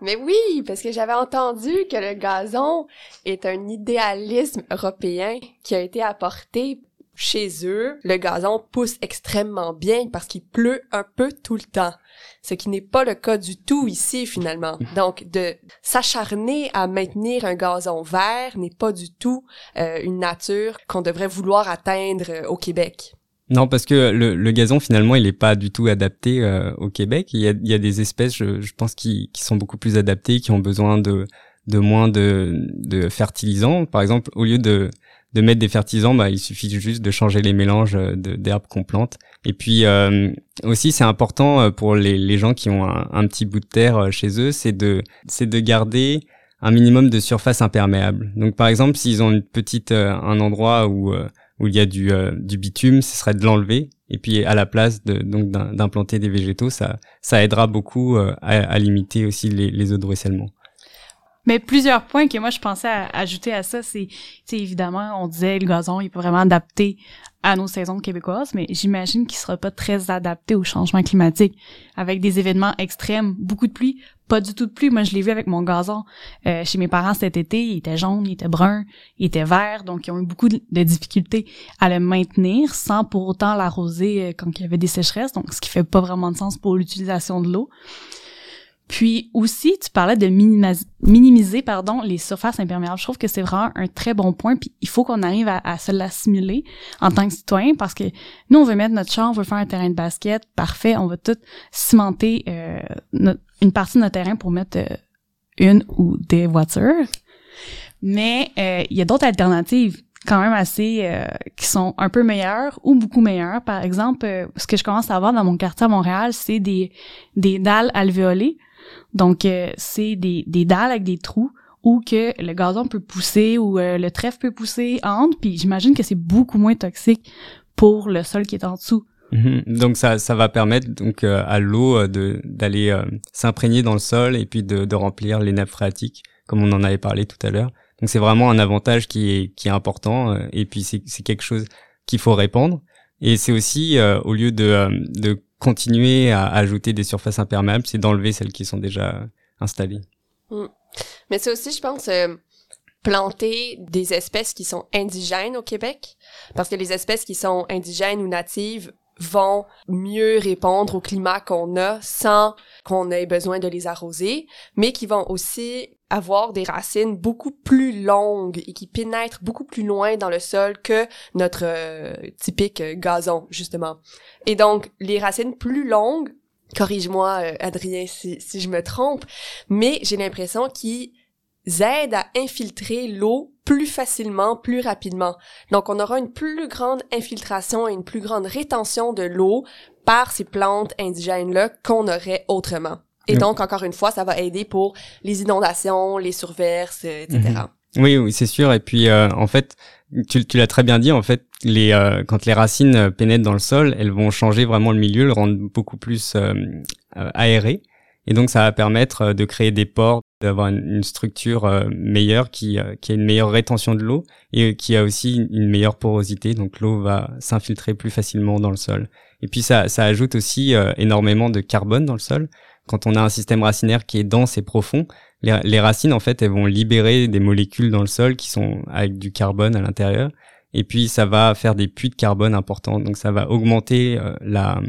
Mais oui, parce que j'avais entendu que le gazon est un idéalisme européen qui a été apporté chez eux. Le gazon pousse extrêmement bien parce qu'il pleut un peu tout le temps. Ce qui n'est pas le cas du tout ici finalement. Donc de s'acharner à maintenir un gazon vert n'est pas du tout euh, une nature qu'on devrait vouloir atteindre euh, au Québec. Non, parce que le, le gazon finalement, il n'est pas du tout adapté euh, au Québec. Il y a, il y a des espèces, je, je pense, qui, qui sont beaucoup plus adaptées, qui ont besoin de, de moins de, de fertilisants. Par exemple, au lieu de, de mettre des fertilisants, bah, il suffit juste de changer les mélanges euh, d'herbes qu'on plante. Et puis euh, aussi, c'est important euh, pour les, gens qui ont un, petit bout de terre euh, chez eux, c'est de, c'est de garder un minimum de surface imperméable. Donc, par exemple, s'ils ont une petite, un endroit où où il y a du, du bitume, ce serait de l'enlever et puis à la place de donc d'im- d'implanter des végétaux, ça ça aidera beaucoup à, à limiter aussi les eaux de ruissellement. Mais plusieurs points que moi je pensais ajouter à ça, c'est, évidemment, on disait le gazon il pas vraiment adapté à nos saisons québécoises, mais j'imagine qu'il sera pas très adapté au changement climatique, avec des événements extrêmes, beaucoup de pluie, pas du tout de pluie. Moi je l'ai vu avec mon gazon euh, chez mes parents cet été, il était jaune, il était brun, il était vert, donc ils ont eu beaucoup de, de difficultés à le maintenir sans pour autant l'arroser euh, quand il y avait des sécheresses, donc ce qui fait pas vraiment de sens pour l'utilisation de l'eau. Puis aussi, tu parlais de minimiser, pardon, les surfaces imperméables. Je trouve que c'est vraiment un très bon point. Puis il faut qu'on arrive à, se l'assimiler en tant que citoyen parce que nous, on veut mettre notre champ, on veut faire un terrain de basket, parfait. On va tout cimenter euh, une partie de notre terrain pour mettre euh, une ou des voitures. Mais euh, il y a d'autres alternatives quand même assez euh, qui sont un peu meilleures ou beaucoup meilleures. Par exemple, euh, ce que je commence à avoir dans mon quartier à Montréal, c'est des des dalles alvéolées. Donc c'est des des dalles avec des trous où que le gazon peut pousser ou le trèfle peut pousser entre, puis j'imagine que c'est beaucoup moins toxique pour le sol qui est en dessous. Mhm. Donc ça, ça va permettre donc à l'eau de d'aller s'imprégner dans le sol et puis de, de remplir les nappes phréatiques comme on en avait parlé tout à l'heure. Donc c'est vraiment un avantage qui est qui est important euh, et puis c'est c'est quelque chose qu'il faut répandre et c'est aussi euh, au lieu de euh, de continuer à ajouter des surfaces imperméables, c'est d'enlever celles qui sont déjà installées. Mm. Mais c'est aussi je pense planter des espèces qui sont indigènes au Québec parce que les espèces qui sont indigènes ou natives vont mieux répondre au climat qu'on a sans qu'on ait besoin de les arroser, mais qui vont aussi avoir des racines beaucoup plus longues et qui pénètrent beaucoup plus loin dans le sol que notre euh, typique gazon, justement. Et donc, les racines plus longues, corrige-moi, euh, Adrien, si, si je me trompe, mais j'ai l'impression qu'ils aident à infiltrer l'eau plus facilement, plus rapidement. Donc, on aura une plus grande infiltration et une plus grande rétention de l'eau par ces plantes indigènes-là qu'on aurait autrement. Et donc, encore une fois, ça va aider pour les inondations, les surverses, etc. Mhm. Oui, oui, c'est sûr. Et puis, euh, en fait, tu, tu l'as très bien dit. En fait, les euh, quand les racines pénètrent dans le sol, elles vont changer vraiment le milieu, le rendre beaucoup plus euh, aéré. Et donc, ça va permettre de créer des pores d'avoir une, structure euh, meilleure qui, euh, qui a une meilleure rétention de l'eau et qui a aussi une meilleure porosité. Donc l'eau va s'infiltrer plus facilement dans le sol. Et puis ça, ça ajoute aussi euh, énormément de carbone dans le sol. Quand on a un système racinaire qui est dense et profond, les, les, racines en fait elles vont libérer des molécules dans le sol qui sont avec du carbone à l'intérieur. Et puis ça va faire des puits de carbone importants. Donc ça va augmenter la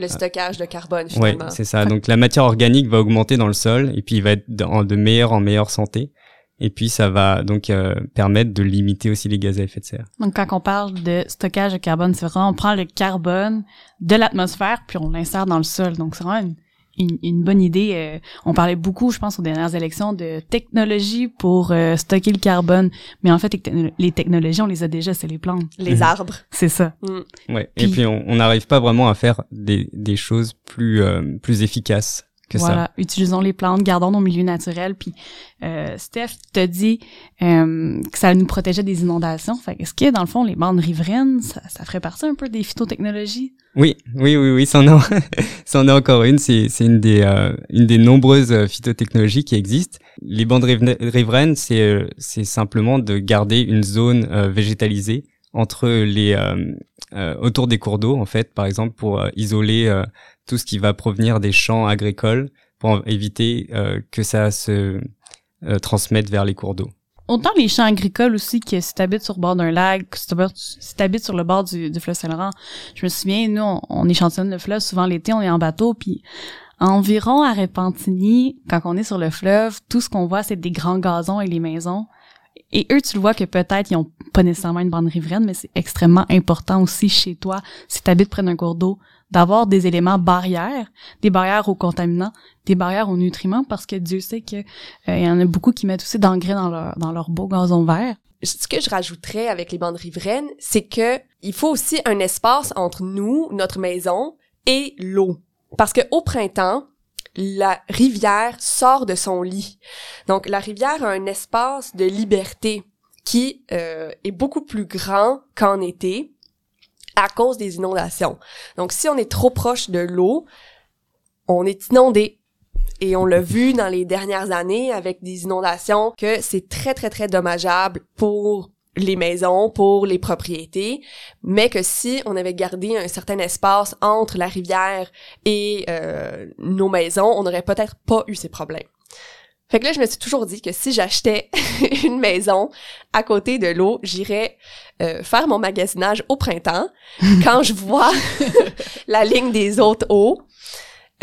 le stockage de carbone finalement. Oui, c'est ça. Donc la matière organique va augmenter dans le sol et puis il va être de, de meilleure en meilleure santé. Et puis ça va donc euh, permettre de limiter aussi les gaz à effet de serre. Donc quand on parle de stockage de carbone, c'est vraiment on prend le carbone de l'atmosphère puis on l'insère dans le sol. Donc c'est vraiment une, une, bonne idée. Euh, on parlait beaucoup, je pense, aux dernières élections de technologie pour euh, stocker le carbone. Mais en fait, les technologies, on les a déjà, c'est les plantes. Les mhm. arbres. C'est ça. Mm. Ouais. et puis, on n'arrive pas vraiment à faire des, des choses plus, euh, plus efficaces que voilà, utilisons les plantes, gardons nos milieux naturels. Puis euh, Steph te dit euh, que ça nous protégeait des inondations. Fait est-ce que dans le fond les bandes riveraines, ça, ça ferait partie un peu des phytotechnologies? Oui, oui, oui, oui, c'en est, c'en est encore une. C'est, c'est une des euh, une des nombreuses euh, phytotechnologies qui existent. Les bandes riveraines, c'est euh, c'est simplement de garder une zone végétalisée entre les autour des cours d'eau en fait, par exemple pour isoler tout ce qui va provenir des champs agricoles pour éviter euh, que ça se euh, transmette vers les cours d'eau. Autant les champs agricoles aussi que si t'habites sur le bord d'un lac, si t'habites sur le bord du, fleuve Saint-Laurent, je me souviens, nous, on, on échantillonne le fleuve, souvent l'été, on est en bateau, puis environ à Repentigny, quand on est sur le fleuve, tout ce qu'on voit, c'est des grands gazons et les maisons. Et eux, tu le vois que peut-être ils ont pas nécessairement une bande riveraine, mais c'est extrêmement important aussi chez toi, si tu habites près d'un cours d'eau, d'avoir des éléments barrières, des barrières aux contaminants, des barrières aux nutriments, parce que Dieu sait que euh, il y en a beaucoup qui mettent aussi d'engrais dans leur dans leur beau gazon vert. Ce que je rajouterais avec les bandes riveraines, c'est que il faut aussi un espace entre nous, notre maison et l'eau. Parce que au printemps, la rivière sort de son lit. Donc la rivière a un espace de liberté qui euh, est beaucoup plus grand qu'en été à cause des inondations. Donc si on est trop proche de l'eau, on est inondé. Et on l'a vu dans les dernières années avec des inondations que c'est très très très dommageable pour les maisons, pour les propriétés, mais que si on avait gardé un certain espace entre la rivière et euh, nos maisons, on n'aurait peut-être pas eu ces problèmes. Fait que là, je me suis toujours dit que si j'achetais une maison à côté de l'eau, j'irais euh, faire mon magasinage au printemps quand je vois la ligne des autres eaux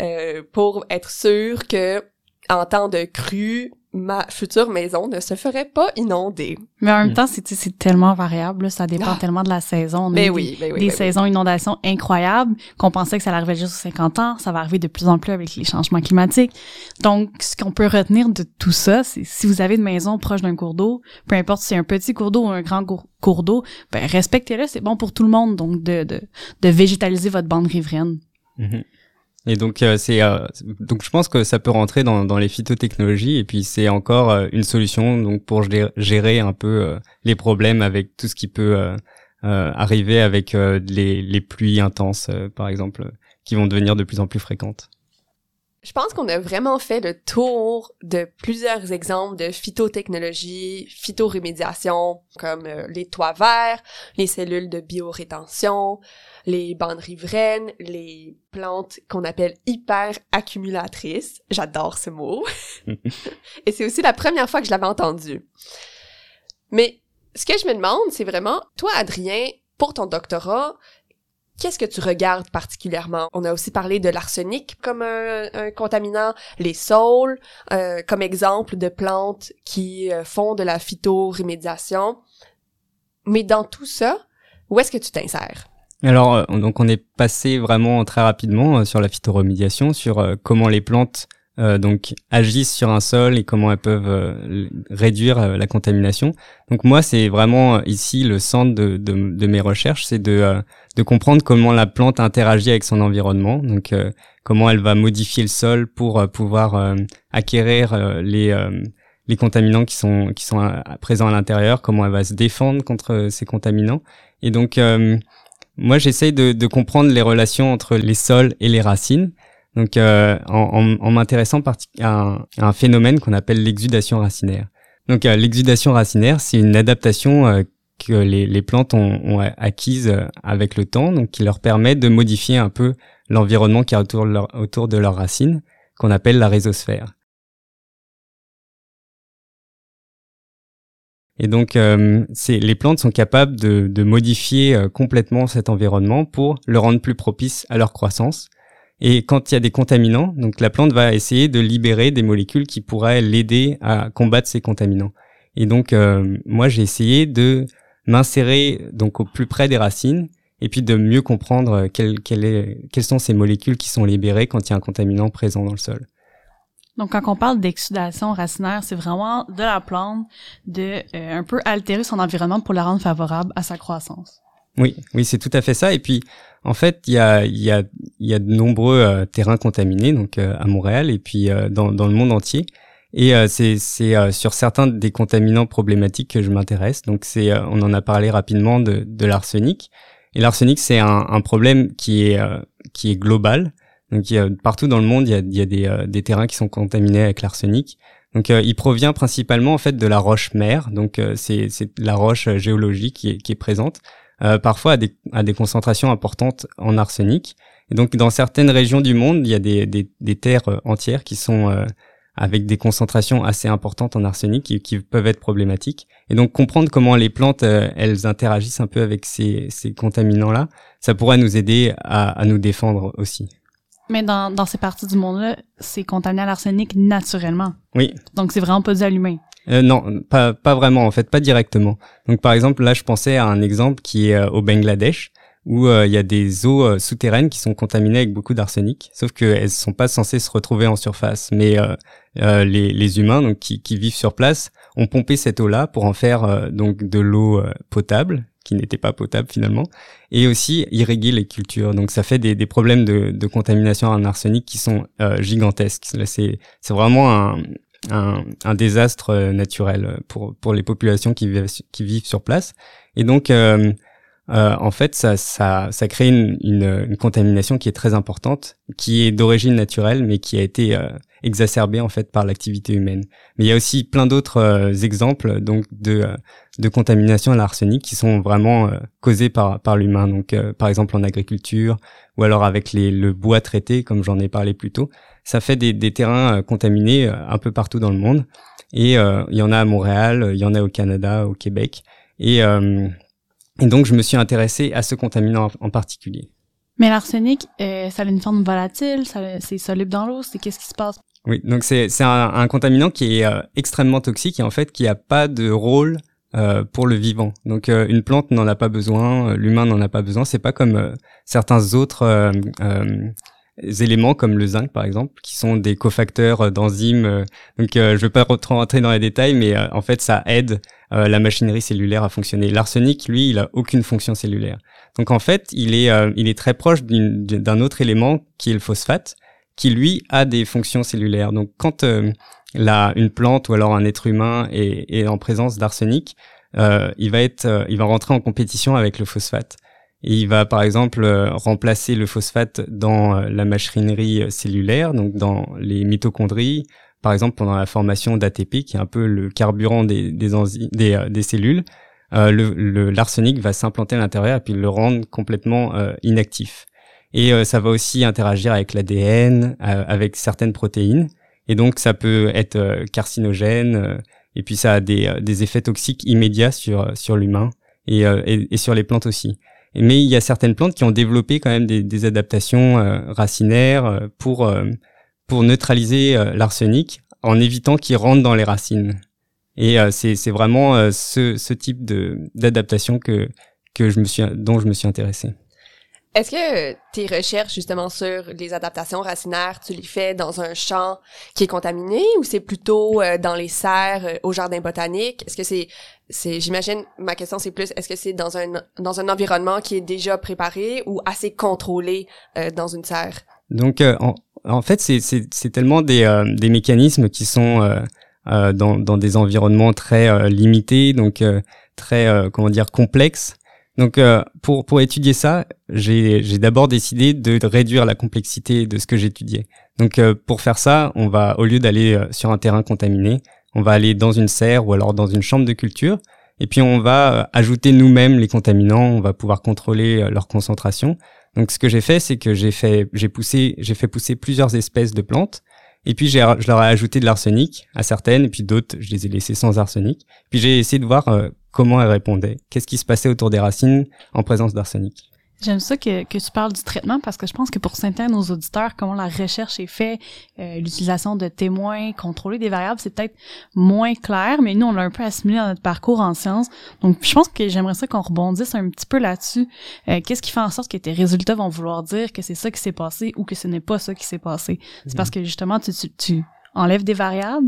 euh, pour être sûr que en temps de crue, ma future maison ne se ferait pas inonder. Mais en même Mm. temps, c'est, tellement variable, là, ça dépend Ah. tellement de la saison. On a eu oui, des, mais oui, des mais oui. saisons inondations incroyables qu'on pensait que ça allait arriver juste aux 50 ans, ça va arriver de plus en plus avec les changements climatiques. Donc, ce qu'on peut retenir de tout ça, c'est si vous avez une maison proche d'un cours d'eau, peu importe si c'est un petit cours d'eau ou un grand cours, d'eau, ben respectez-le, c'est bon pour tout le monde, donc de, de, de végétaliser votre bande riveraine. Mhm. Et donc euh, c'est euh, donc je pense que ça peut rentrer dans, dans les phytotechnologies et puis c'est encore euh, une solution donc pour gé- gérer un peu euh, les problèmes avec tout ce qui peut euh, arriver avec les, les pluies intenses par exemple qui vont devenir de plus en plus fréquentes. Je pense qu'on a vraiment fait le tour de plusieurs exemples de phytotechnologie, phytorémédiation, comme les toits verts, les cellules de biorétention, les bandes riveraines, les plantes qu'on appelle hyper accumulatrices. J'adore ce mot. Et c'est aussi la première fois que je l'avais entendu. Mais ce que je me demande, c'est vraiment, toi, Adrien, pour ton doctorat, Qu'est-ce que tu regardes particulièrement? On a aussi parlé de l'arsenic comme un, un contaminant, les saules, euh, comme exemple de plantes qui euh, font de la phytorémédiation. Mais dans tout ça, où est-ce que tu t'insères? Alors euh, donc on est passé vraiment très rapidement euh, sur la phytoremédiation, sur euh, comment les plantes euh, donc agissent sur un sol et comment elles peuvent euh, réduire la contamination. Donc moi c'est vraiment ici le centre de, de, de mes recherches, c'est de, de comprendre comment la plante interagit avec son environnement, donc comment elle va modifier le sol pour pouvoir acquérir les les contaminants qui sont qui sont présents à l'intérieur, comment elle va se défendre contre ces contaminants. Et donc moi, j'essaye de, comprendre les relations entre les sols et les racines. Donc, euh, en, m'intéressant à un, à un phénomène qu'on appelle l'exudation racinaire. Donc, euh, l'exudation racinaire, c'est une adaptation euh, que les, les plantes ont, ont acquise euh, avec le temps, donc qui leur permet de modifier un peu l'environnement qui est autour de, leur, autour de leurs racines, qu'on appelle la rhizosphère. Et donc, euh, les plantes sont capables de, de modifier euh, complètement cet environnement pour le rendre plus propice à leur croissance. Et quand il y a des contaminants, donc la plante va essayer de libérer des molécules qui pourraient l'aider à combattre ces contaminants. Et donc, euh, moi, j'ai essayé de m'insérer donc au plus près des racines et puis de mieux comprendre euh, quelles sont ces molécules qui sont libérées quand il y a un contaminant présent dans le sol. Donc, quand on parle d'exsudation racinaire, c'est vraiment de la plante de euh, un peu altérer son environnement pour la rendre favorable à sa croissance. Oui, oui, c'est tout à fait ça. Et puis, en fait, il y a, y a, y a de nombreux euh, terrains contaminés, donc euh, à Montréal et puis euh, dans, dans le monde entier. Et euh, c'est, euh, sur certains des contaminants problématiques que je m'intéresse. Donc, c'est, on en a parlé rapidement de, de l'arsenic. Et l'arsenic, c'est un, un problème qui est, qui est global. Donc, il y a, partout dans le monde, il y a, il y a des, euh, des terrains qui sont contaminés avec l'arsenic. Donc, euh, il provient principalement en fait de la roche mère. Donc, euh, c'est, la roche géologique qui est, qui est présente parfois à des, à des concentrations importantes en arsenic. Et donc dans certaines régions du monde, il y a des, des, des terres entières qui sont euh, avec des concentrations assez importantes en arsenic qui, qui peuvent être problématiques. Et donc comprendre comment les plantes elles interagissent un peu avec ces, ces contaminants-là, ça pourrait nous aider à, à nous défendre aussi. Mais dans, dans ces parties du monde-là, c'est contaminé à l'arsenic naturellement. Oui, Donc, c'est vraiment pas dû à l'humain. Euh, non, pas, pas vraiment, en fait, pas directement. Donc, par exemple, là, je pensais à un exemple qui est euh, au Bangladesh, où euh, il y a des eaux euh, souterraines qui sont contaminées avec beaucoup d'arsenic, sauf qu'elles sont pas censées se retrouver en surface. Mais les, les humains, donc qui, qui vivent sur place, ont pompé cette eau-là pour en faire euh, donc de l'eau potable, qui n'était pas potable finalement, et aussi irriguer les cultures. Donc, ça fait des, des problèmes de, de contamination en arsenic qui sont euh, gigantesques. C'est vraiment un un, un désastre euh, naturel pour pour les populations qui vivent qui vivent sur place et donc euh, euh, en fait ça ça ça crée une, une, une contamination qui est très importante qui est d'origine naturelle mais qui a été euh, exacerbée en fait par l'activité humaine mais il y a aussi plein d'autres euh, exemples donc de euh, de contamination à l'arsenic qui sont vraiment euh, causés par par l'humain donc euh, par exemple en agriculture ou alors avec les le bois traité comme j'en ai parlé plus tôt ça fait des, des terrains contaminés un peu partout dans le monde. Et il y en a à Montréal, il y en a au Canada, au Québec. Et, et donc, je me suis intéressé à ce contaminant en, particulier. Mais l'arsenic, euh, ça a une forme volatile, c'est soluble dans l'eau, c'est qu'est-ce qui se passe? Oui, donc c'est un, un, contaminant qui est euh, extrêmement toxique et en fait qui a pas de rôle euh, pour le vivant. Donc euh, une plante n'en a pas besoin, l'humain n'en a pas besoin. C'est pas comme certains autres éléments comme le zinc par exemple, qui sont des cofacteurs d'enzymes. donc je vais pas rentrer dans les détails, mais en fait ça aide la machinerie cellulaire à fonctionner. L'arsenic, lui, il a aucune fonction cellulaire. Donc en fait, il est, euh, il est très proche d'un autre élément qui est le phosphate, qui lui a des fonctions cellulaires. Donc quand euh, la, une plante ou alors un être humain est, est en présence d'arsenic, euh, il va être, euh, il va rentrer en compétition avec le phosphate. Il va par exemple remplacer le phosphate dans la machinerie cellulaire, donc dans les mitochondries, par exemple pendant la formation d'ATP, qui est un peu le carburant des, des, des, cellules euh, le l'arsenic va s'implanter à l'intérieur et puis le rendre complètement euh, inactif. Et euh, ça va aussi interagir avec l'ADN, avec certaines protéines. Et donc ça peut être carcinogène. et puis ça a des, effets toxiques immédiats sur sur l'humain et, et, sur les plantes aussi. Mais il y a certaines plantes qui ont développé quand même des, des adaptations racinaires pour pour neutraliser l'arsenic en évitant qu'il rentre dans les racines. Et euh, c'est vraiment euh, ce, ce type d'adaptation que que je me suis dont je me suis intéressé. Est-ce que tes recherches justement sur les adaptations racinaires, tu les fais dans un champ qui est contaminé ou c'est plutôt euh, dans les serres au jardin botanique? Est-ce que c'est c'est j'imagine ma question c'est plus est-ce que c'est dans un dans un environnement qui est déjà préparé ou assez contrôlé dans une serre? Donc en, en fait c'est c'est tellement des des mécanismes qui sont euh, dans, dans, des environnements très euh, limités, donc euh, très comment dire complexes. Donc pour pour étudier ça, j'ai d'abord décidé de réduire la complexité de ce que j'étudiais. Donc pour faire ça, on va au lieu d'aller sur un terrain contaminé, on va aller dans une serre ou alors dans une chambre de culture et puis on va ajouter nous-mêmes les contaminants, on va pouvoir contrôler leur concentration. Donc ce que j'ai fait, c'est que j'ai fait j'ai poussé j'ai fait pousser plusieurs espèces de plantes et puis je leur ai ajouté de l'arsenic à certaines, et puis d'autres, je les ai laissées sans arsenic. Puis j'ai essayé de voir euh, comment elles répondaient, qu'est-ce qui se passait autour des racines en présence d'arsenic? J'aime ça que, que tu parles du traitement parce que je pense que pour certains de nos auditeurs, comment la recherche est faite, euh, l'utilisation de témoins, contrôler des variables, c'est peut-être moins clair, mais nous, on l'a un peu assimilé dans notre parcours en sciences. Donc, je pense que j'aimerais ça qu'on rebondisse un petit peu là-dessus. Euh, qu'est-ce qui fait en sorte que tes résultats vont vouloir dire que c'est ça qui s'est passé ou que ce n'est pas ça qui s'est passé? C'est parce que justement, tu, tu, tu enlèves des variables?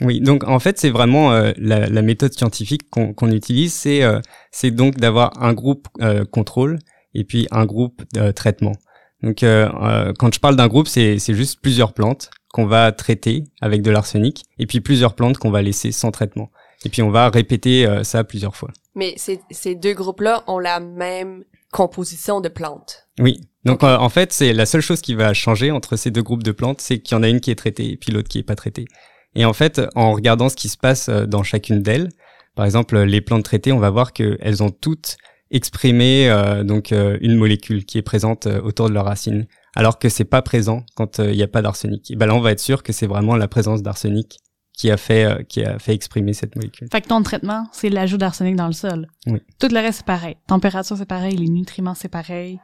Oui, donc en fait c'est vraiment euh, la, la, méthode scientifique qu'on utilise, c'est c'est donc d'avoir un groupe contrôle et puis un groupe de traitement. Donc euh, euh, quand je parle d'un groupe, c'est juste plusieurs plantes qu'on va traiter avec de l'arsenic et puis plusieurs plantes qu'on va laisser sans traitement. Et puis on va répéter euh, ça plusieurs fois. Mais ces, ces deux groupes-là ont la même composition de plantes. Oui. Donc en fait, c'est la seule chose qui va changer entre ces deux groupes de plantes, c'est qu'il y en a une qui est traitée et puis l'autre qui est pas traitée. Et en fait, en regardant ce qui se passe dans chacune d'elles, par exemple les plantes traitées, on va voir qu'elles ont toutes exprimer euh, donc euh, une molécule qui est présente euh, autour de leur racine, alors que c'est pas présent quand il n'y a pas d'arsenic. Et ben là, on va être sûr que c'est vraiment la présence d'arsenic qui a fait qui a fait exprimer cette molécule. Fait que ton traitement, c'est l'ajout d'arsenic dans le sol. Oui. Tout le reste c'est pareil. Température c'est pareil, les nutriments c'est pareil.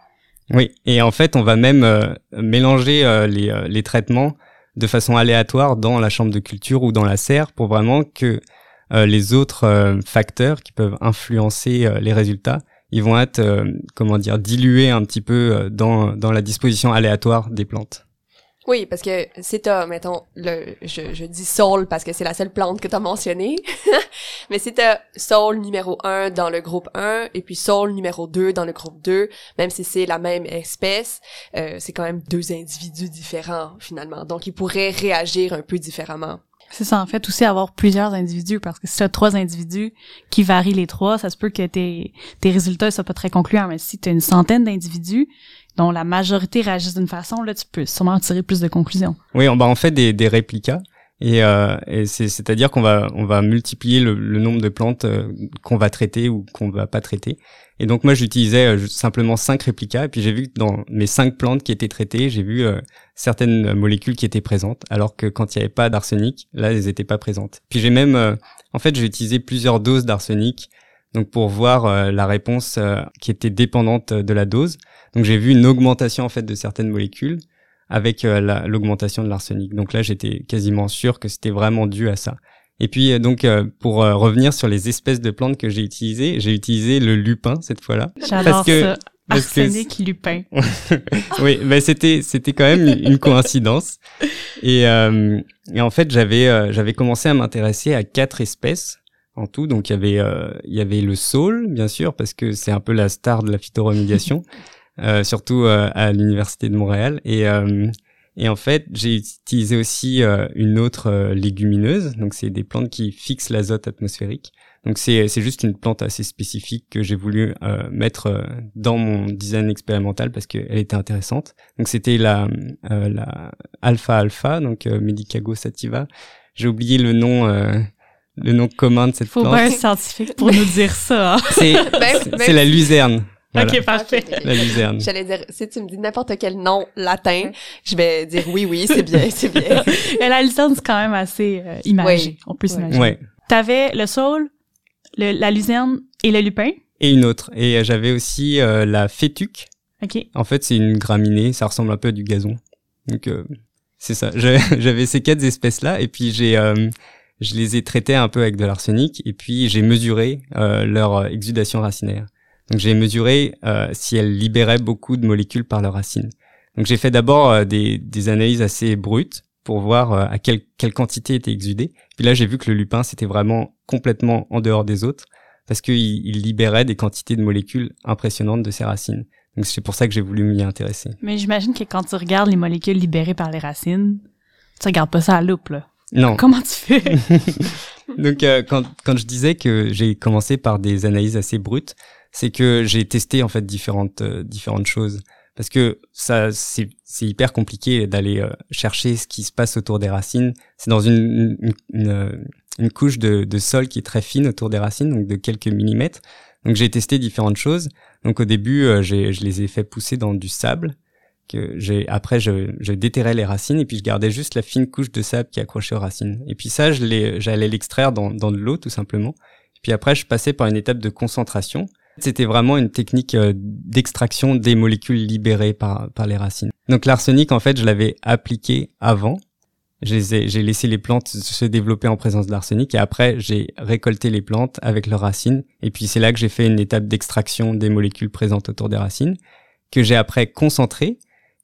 Oui, et en fait, on va même mélanger les, les traitements de façon aléatoire dans la chambre de culture ou dans la serre pour vraiment que les autres facteurs qui peuvent influencer les résultats ils vont être, euh, comment dire, dilués un petit peu euh, dans, dans la disposition aléatoire des plantes. Oui, parce que c'est t'as, mettons, le, je, je dis sol parce que c'est la seule plante que t'as mentionnée, mais c'est t'as sol numéro 1 dans le groupe 1 et puis sol numéro 2 dans le groupe 2, même si c'est la même espèce, euh, c'est quand même deux individus différents finalement, donc ils pourraient réagir un peu différemment. C'est ça, en fait, aussi avoir plusieurs individus, parce que si tu as trois individus qui varient les trois, ça se peut que tes, tes résultats soient pas très concluants, mais si tu as une centaine d'individus dont la majorité réagissent d'une façon, là, tu peux sûrement tirer plus de conclusions. Oui, on, va en fait des, des réplicas, et, euh, et c'est, à dire qu'on va, on va multiplier le, nombre de plantes euh, qu'on va traiter ou qu'on va pas traiter. Et donc moi j'utilisais euh, simplement cinq réplicas et puis j'ai vu que dans mes cinq plantes qui étaient traitées, j'ai vu euh, certaines molécules qui étaient présentes, alors que quand il n'y avait pas d'arsenic, là elles n'étaient pas présentes. Puis j'ai même, en fait j'ai utilisé plusieurs doses d'arsenic donc pour voir la réponse qui était dépendante de la dose. Donc j'ai vu une augmentation en fait de certaines molécules avec l'augmentation de l'arsenic. Donc là, j'étais quasiment sûr que c'était vraiment dû à ça. Et puis donc pour revenir sur les espèces de plantes que j'ai utilisées, j'ai utilisé le lupin cette fois-là. J'adore ça. Arsenic Lupin. oui, mais c'était c'était quand même une coïncidence. Et, euh, et en fait, j'avais euh, j'avais commencé à m'intéresser à quatre espèces en tout. Donc il y avait euh, il y avait le saule, bien sûr, parce que c'est un peu la star de la phytoremédiation, euh, surtout à l'université de Montréal. Et et en fait, j'ai utilisé aussi une autre légumineuse. Donc c'est des plantes qui fixent l'azote atmosphérique. Donc c'est c'est juste une plante assez spécifique que j'ai voulu euh, mettre euh, dans mon design expérimental parce qu'elle était intéressante. Donc c'était la euh, la alpha alpha donc Medicago sativa. J'ai oublié le nom le nom commun de cette Faut plante. Faut un scientifique pour nous dire ça. Hein. C'est c'est la luzerne. Ok, parfait. La luzerne. J'allais dire, si tu me dis n'importe quel nom latin, je vais dire oui, oui, c'est bien, c'est bien. Et la luzerne, c'est quand même assez imagé. On peut s'imaginer. Ouais. T'avais le saule, le, la luzerne et le lupin? Et une autre. Et euh, j'avais aussi euh, la fétuque. Ok. En fait, c'est une graminée, ça ressemble un peu à du gazon. Donc euh, c'est ça. J'avais ces quatre espèces-là, et puis j'ai, je les ai traitées un peu avec de l'arsenic, et puis j'ai mesuré leur exudation racinaire. Donc j'ai mesuré si elles libéraient beaucoup de molécules par leurs racines. Donc j'ai fait d'abord des, des analyses assez brutes pour voir à quelle, quelle quantité était exudée. Puis là, j'ai vu que le lupin, c'était vraiment complètement en dehors des autres parce qu'il il libérait des quantités de molécules impressionnantes de ses racines. Donc c'est pour ça que j'ai voulu m'y intéresser. Mais j'imagine que quand tu regardes les molécules libérées par les racines, tu regardes pas ça à loupe là. Non. Comment tu fais? Donc euh, quand quand je disais que j'ai commencé par des analyses assez brutes, c'est que j'ai testé en fait différentes euh, différentes choses parce que ça c'est c'est hyper compliqué d'aller euh, chercher ce qui se passe autour des racines. C'est dans une, une, une, une couche de, de, sol qui est très fine autour des racines, donc de quelques millimètres. Donc j'ai testé différentes choses. Donc au début, euh, je les ai fait pousser dans du sable. Que j'ai après je, je déterrais les racines et puis je gardais juste la fine couche de sable qui accrochait aux racines. Et puis ça, je j'allais l'extraire dans, dans de l'eau tout simplement. Et puis après, je passais par une étape de concentration. C'était vraiment une technique euh, d'extraction des molécules libérées par, par les racines. Donc l'arsenic, en fait, je l'avais appliqué avant j'ai laissé les plantes se développer en présence de l'arsenic et après j'ai récolté les plantes avec leurs racines et puis c'est là que j'ai fait une étape d'extraction des molécules présentes autour des racines que j'ai après concentré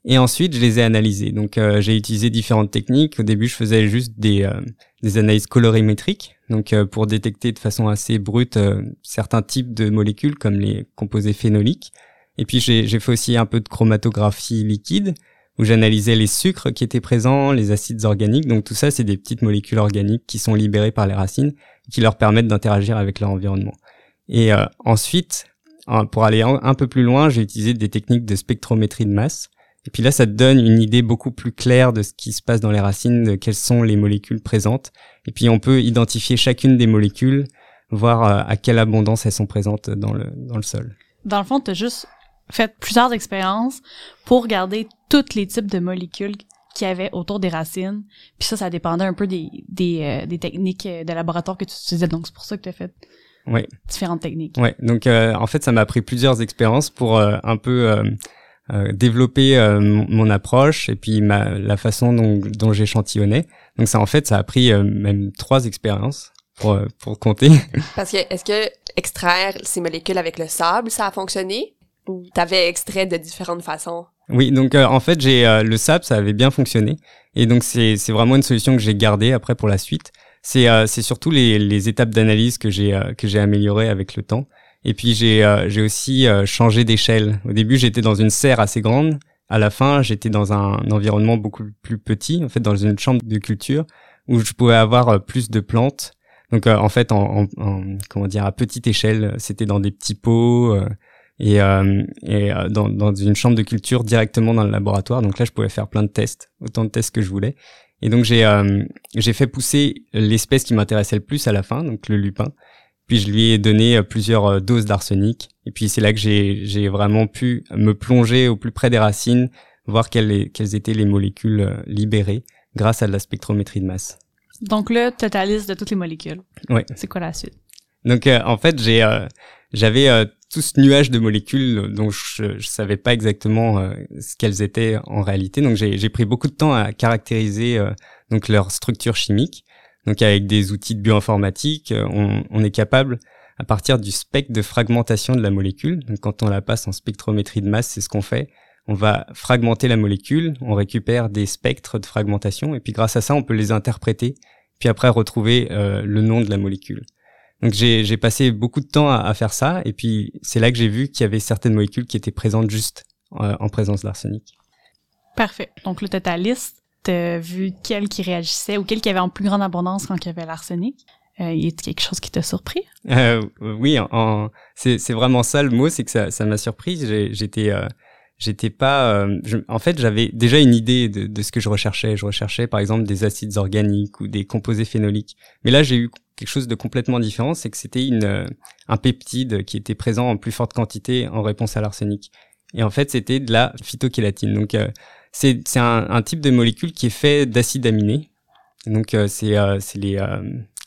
et ensuite je les ai analysées. Donc euh, j'ai utilisé différentes techniques. Au début je faisais juste des, euh, des analyses colorimétriques donc euh, pour détecter de façon assez brute certains types de molécules comme les composés phénoliques. Et puis j'ai fait aussi un peu de chromatographie liquide où j'analysais les sucres qui étaient présents, les acides organiques. Donc tout ça, c'est des petites molécules organiques qui sont libérées par les racines, qui leur permettent d'interagir avec leur environnement. Et euh, ensuite, pour aller un, peu plus loin, j'ai utilisé des techniques de spectrométrie de masse. Et puis là, ça te donne une idée beaucoup plus claire de ce qui se passe dans les racines, de quelles sont les molécules présentes. Et puis on peut identifier chacune des molécules, voir euh, à quelle abondance elles sont présentes dans le, dans le sol. Dans le fond, tu as juste fait plusieurs expériences pour regarder tous les types de molécules qu'il y avait autour des racines. Puis ça, ça dépendait un peu des, des, euh, des techniques euh, de laboratoire que tu utilisais. Donc, c'est pour ça que tu as fait ouais. différentes techniques. Ouais. Donc, euh, en fait, ça m'a pris plusieurs expériences pour un peu développer mon approche et puis ma, la façon dont, dont j'échantillonnais. Donc, ça, en fait, ça a pris même trois expériences pour, pour compter. Parce que, est-ce que extraire ces molécules avec le sable, ça a fonctionné? Ou t'avais extrait de différentes façons? Oui, donc euh, en fait, j'ai euh, le SAP, ça avait bien fonctionné, et donc c'est c'est vraiment une solution que j'ai gardée après pour la suite. C'est euh, c'est surtout les les étapes d'analyse que j'ai que j'ai améliorées avec le temps. Et puis j'ai j'ai aussi changé d'échelle. Au début, j'étais dans une serre assez grande. À la fin, j'étais dans un environnement beaucoup plus petit, en fait, dans une chambre de culture où je pouvais avoir plus de plantes. Donc en fait, en, en, en, comment dire, à petite échelle, c'était dans des petits pots et, euh, et euh, dans, dans une chambre de culture directement dans le laboratoire. Donc là, je pouvais faire plein de tests, autant de tests que je voulais. Et donc j'ai euh, j'ai fait pousser l'espèce qui m'intéressait le plus à la fin, donc le lupin. Puis je lui ai donné plusieurs doses d'arsenic. Et puis c'est là que j'ai vraiment pu me plonger au plus près des racines, voir quelles quelles étaient les molécules libérées grâce à de la spectrométrie de masse. Donc là, tu as ta liste de toutes les molécules. Oui. C'est quoi la suite? Donc en fait, j'ai j'avais tout ce nuage de molécules dont je, je savais pas exactement ce qu'elles étaient en réalité. Donc j'ai pris beaucoup de temps à caractériser donc leur structure chimique. Donc avec des outils de bioinformatique, on, on est capable à partir du spectre de fragmentation de la molécule. Donc quand on la passe en spectrométrie de masse, c'est ce qu'on fait. On va fragmenter la molécule, on récupère des spectres de fragmentation, et puis grâce à ça, on peut les interpréter, puis après retrouver euh, le nom de la molécule. Donc j'ai passé beaucoup de temps à, faire ça, et puis c'est là que j'ai vu qu'il y avait certaines molécules qui étaient présentes juste euh, en présence d'arsenic. Parfait. Donc là, tu ta liste, tu vu quelles qui réagissaient ou quelles qui avaient en plus grande abondance quand il y avait l'arsenic. Euh, y a quelque chose qui t'a surpris? Euh, Oui, c'est vraiment ça le mot, c'est que ça ça m'a surpris. J'étais euh, j'étais pas euh, en fait j'avais déjà une idée de, ce que je recherchais je recherchais par exemple des acides organiques ou des composés phénoliques mais là j'ai eu quelque chose de complètement différent c'est que c'était euh, un peptide qui était présent en plus forte quantité en réponse à l'arsenic et en fait c'était de la phytochélatine donc c'est un, un, type de molécule qui est fait d'acides aminés donc c'est c'est les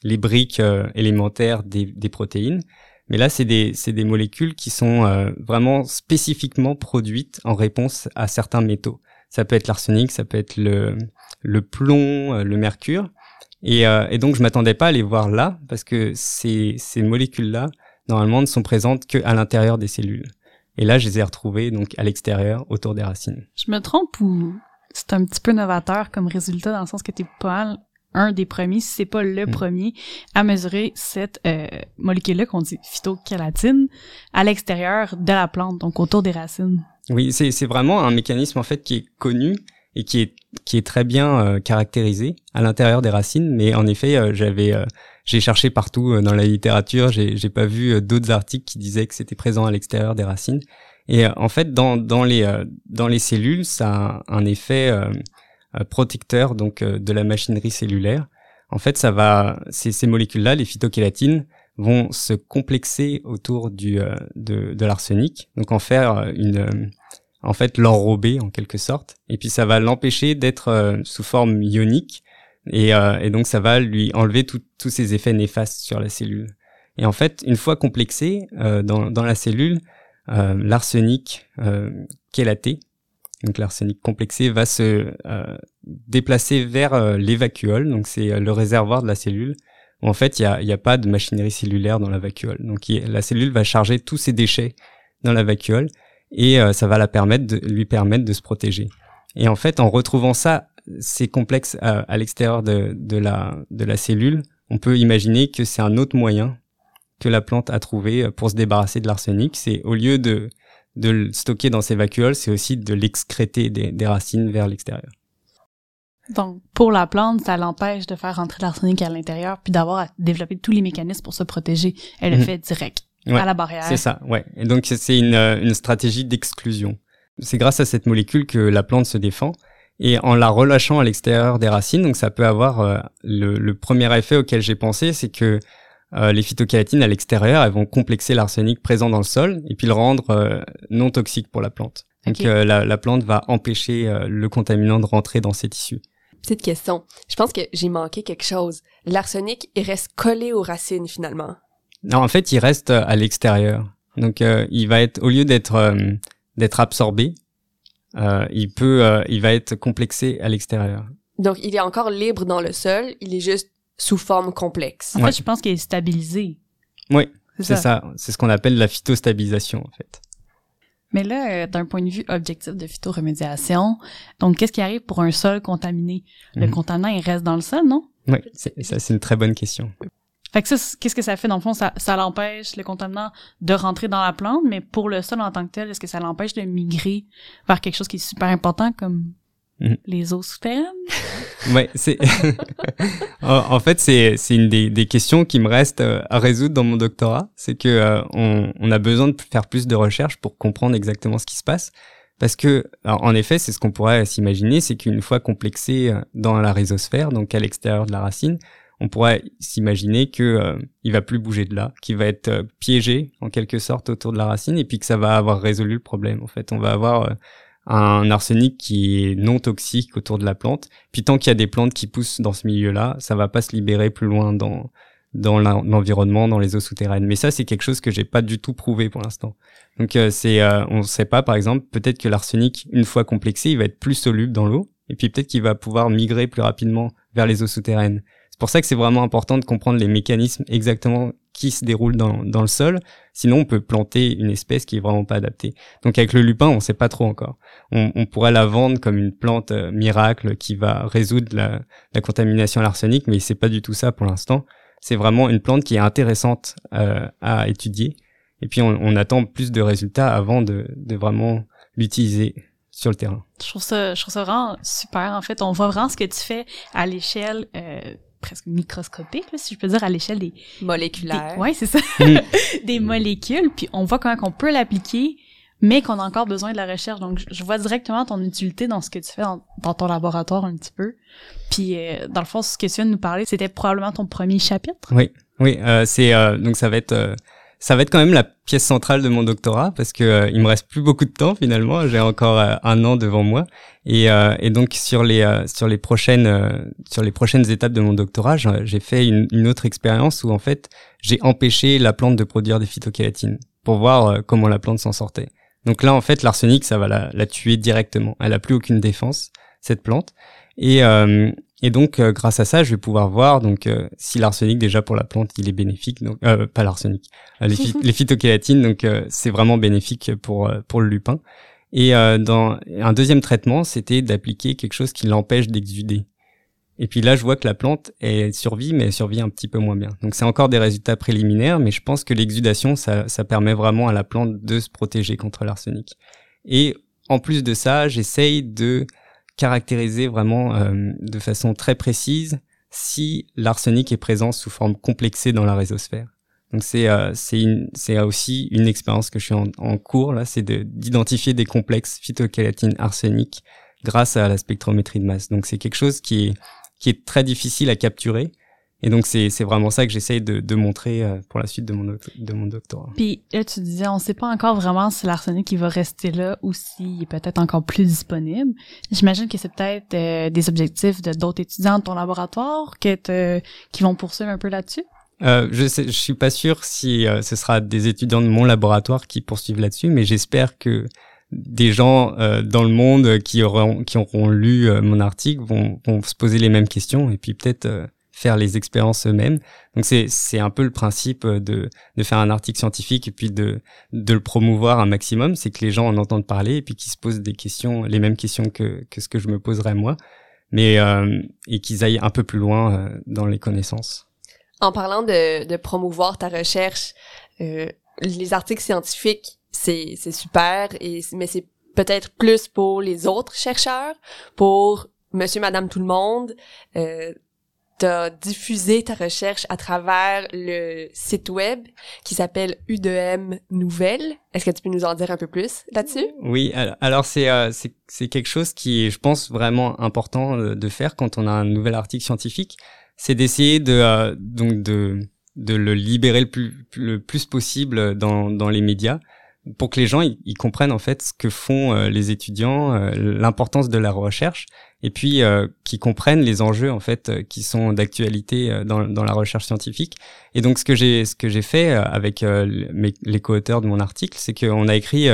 les briques euh, élémentaires des, des, protéines. Mais là, c'est des, des molécules qui sont euh, vraiment spécifiquement produites en réponse à certains métaux. Ça peut être l'arsenic, ça peut être le, le plomb, euh, le mercure. Et, et donc, je m'attendais pas à les voir là, parce que ces, ces molécules-là, normalement, ne sont présentes qu'à l'intérieur des cellules. Et là, je les ai retrouvées donc à l'extérieur, autour des racines. Je me trompe ou c'est un petit peu novateur comme résultat dans le sens que t'es pas un des premiers, si c'est pas le hmm. premier, à mesurer cette euh, molécule-là qu'on dit phytokératine à l'extérieur de la plante, donc autour des racines. Oui, c'est vraiment un mécanisme en fait qui est connu et qui est qui est très bien euh, caractérisé à l'intérieur des racines. Mais en effet, euh, j'avais j'ai cherché partout dans la littérature, j'ai pas vu d'autres articles qui disaient que c'était présent à l'extérieur des racines. Et en fait, dans dans les dans les cellules, ça a un effet euh, protecteur donc euh, de la machinerie cellulaire. En fait, ça va, ces, ces molécules-là, les phytokélatines, vont se complexer autour du euh, de, de l'arsenic, donc en faire une, en fait, l'enrober en quelque sorte, et puis ça va l'empêcher d'être sous forme ionique, et, et, donc ça va lui enlever tous ces effets néfastes sur la cellule. Et en fait, une fois complexé dans, dans la cellule, l'arsenic chélaté, donc l'arsenic complexé va se euh, déplacer vers euh, les vacuoles, donc c'est euh, le réservoir de la cellule. Où en fait, il n'y a, a pas de machinerie cellulaire dans la vacuole. Donc la cellule va charger tous ses déchets dans la vacuole et ça va la permettre de, lui permettre de se protéger. Et en fait, en retrouvant ça, ces complexes à, l'extérieur de, de, la, de la cellule, on peut imaginer que c'est un autre moyen que la plante a trouvé pour se débarrasser de l'arsenic. C'est au lieu de de le stocker dans ses vacuoles, c'est aussi de l'excréter des, racines vers l'extérieur. Donc, pour la plante, ça l'empêche de faire rentrer l'arsenic à l'intérieur, puis d'avoir à développer tous les mécanismes pour se protéger. Elle le mhm. fait direct, à la barrière. C'est ça, ouais. Et donc, c'est une, une stratégie d'exclusion. C'est grâce à cette molécule que la plante se défend. Et en la relâchant à l'extérieur des racines, donc ça peut avoir euh, le, le, premier effet auquel j'ai pensé, c'est que euh, les phytokératines à l'extérieur, elles vont complexer l'arsenic présent dans le sol et puis le rendre euh, non toxique pour la plante. Donc euh, la, la, plante va empêcher le contaminant de rentrer dans ses tissus. Petite question. Je pense que j'ai manqué quelque chose. L'arsenic, il reste collé aux racines finalement. Non, en fait, il reste à l'extérieur. Donc il va être au lieu d'être d'être absorbé, il peut il va être complexé à l'extérieur. Donc il est encore libre dans le sol, il est juste sous forme complexe. En fait, je pense qu'il est stabilisé. Oui, c'est ça. C'est ce qu'on appelle la phytostabilisation, en fait. Mais là, euh, d'un point de vue objectif de phytoremédiation, donc qu'est-ce qui arrive pour un sol contaminé? Le mhm. contaminant, il reste dans le sol, non? Oui, ça, c'est une très bonne question. Fait que ça, qu'est-ce que ça fait? Dans le fond, ça, ça l'empêche, le contaminant, de rentrer dans la plante, mais pour le sol en tant que tel, est-ce que ça l'empêche de migrer vers quelque chose qui est super important comme Mhm. Les eaux souterraines? ouais, c'est. en fait, c'est c'est une des, des questions qui me reste euh, à résoudre dans mon doctorat, c'est que euh, on, on a besoin de faire plus de recherches pour comprendre exactement ce qui se passe, parce que en effet, c'est ce qu'on pourrait s'imaginer, c'est qu'une fois complexé euh, dans la rhizosphère, donc à l'extérieur de la racine, on pourrait s'imaginer que euh, il va plus bouger de là, qu'il va être piégé en quelque sorte autour de la racine, et puis que ça va avoir résolu le problème. En fait, on va avoir un arsenic qui est non toxique autour de la plante. Puis tant qu'il y a des plantes qui poussent dans ce milieu-là, ça va pas se libérer plus loin dans dans l'environnement, dans les eaux souterraines. Mais ça, c'est quelque chose que j'ai pas du tout prouvé pour l'instant. Donc euh, c'est, euh, on ne sait pas, par exemple, peut-être que l'arsenic, une fois complexé, il va être plus soluble dans l'eau, et puis peut-être qu'il va pouvoir migrer plus rapidement vers les eaux souterraines. C'est pour ça que c'est vraiment important de comprendre les mécanismes exactement qui se déroulent dans, dans le sol. Sinon, on peut planter une espèce qui est vraiment pas adaptée. Donc avec le lupin, on sait pas trop encore. On, on pourrait la vendre comme une plante euh, miracle qui va résoudre la, la contamination à l'arsenic, mais c'est pas du tout ça pour l'instant c'est vraiment une plante qui est intéressante euh, à étudier. Et puis on, on, attend plus de résultats avant de, de vraiment l'utiliser sur le terrain. Je trouve ça, je trouve ça vraiment super. En fait, on voit vraiment ce que tu fais à l'échelle euh, presque microscopique, si je peux dire, à l'échelle des moléculaires. ouais, c'est ça. Mm. des molécules. Puis on voit comment on peut l'appliquer mais qu'on a encore besoin de la recherche. Donc, je vois directement ton utilité dans ce que tu fais dans, ton laboratoire un petit peu. Puis, euh, dans le fond, ce que tu viens de nous parler, c'était probablement ton premier chapitre. Oui, oui, euh, c'est euh, donc ça va être euh, ça va être quand même la pièce centrale de mon doctorat parce que il me reste plus beaucoup de temps finalement. J'ai encore un an devant moi et, et donc sur les sur les prochaines sur les prochaines étapes de mon doctorat, j'ai fait une, autre expérience où en fait j'ai empêché la plante de produire des phytokératines pour voir comment la plante s'en sortait. Donc là, en fait, l'arsenic, ça va la, tuer directement. Elle a plus aucune défense, cette plante. Et, euh, et donc, euh, grâce à ça, je vais pouvoir voir donc euh, si l'arsenic déjà pour la plante, il est bénéfique. Donc, pas l'arsenic, les, les, phytokératines. Donc, c'est vraiment bénéfique pour pour le lupin. Et dans un deuxième traitement, c'était d'appliquer quelque chose qui l'empêche d'exuder. Et puis là, je vois que la plante, elle survit, mais elle survit un petit peu moins bien. Donc c'est encore des résultats préliminaires, mais je pense que l'exudation, ça, ça permet vraiment à la plante de se protéger contre l'arsenic. Et en plus de ça, j'essaye de caractériser vraiment euh, de façon très précise si l'arsenic est présent sous forme complexée dans la rhizosphère. Donc c'est euh, c'est aussi une expérience que je suis en, cours là, c'est d'identifier des complexes phytokératine arsenic grâce à la spectrométrie de masse. Donc c'est quelque chose qui est qui est très difficile à capturer. Et donc c'est c'est vraiment ça que j'essaye de, de montrer euh, pour la suite de mon de mon doctorat. Puis là tu disais on sait pas encore vraiment si l'arsenic qui va rester là ou s'il est peut-être encore plus disponible. J'imagine que c'est peut-être euh, des objectifs de d'autres étudiants de ton laboratoire que qui vont poursuivre un peu là-dessus? Euh, je sais, je suis pas sûr si euh, ce sera des étudiants de mon laboratoire qui poursuivent là-dessus, mais j'espère que des gens euh, dans le monde qui auront qui auront lu euh, mon article vont, vont se poser les mêmes questions et puis peut-être euh, faire les expériences eux-mêmes. Donc c'est c'est un peu le principe de de faire un article scientifique et puis de de le promouvoir un maximum, c'est que les gens en entendent parler et puis qu'ils se posent des questions, les mêmes questions que que ce que je me poserais moi, mais et qu'ils aillent un peu plus loin dans les connaissances. En parlant de de promouvoir ta recherche, les articles scientifiques c'est c'est super et mais c'est peut-être plus pour les autres chercheurs, pour monsieur madame tout le monde. Euh, t'as diffusé ta recherche à travers le site web qui s'appelle U2M Nouvelles. Est-ce que tu peux nous en dire un peu plus là-dessus? Oui, alors c'est euh, c'est quelque chose qui est, je pense, vraiment important de faire quand on a un nouvel article scientifique. C'est d'essayer de, euh, donc de, de le libérer le plus, le plus possible dans, dans les médias pour que les gens ils, comprennent en fait ce que font euh, les étudiants, euh, l'importance de la recherche, et puis euh, qu'ils comprennent les enjeux en fait qui sont d'actualité dans, dans la recherche scientifique. Et donc ce que j'ai ce que j'ai fait avec mes, les co-auteurs de mon article, c'est qu'on a écrit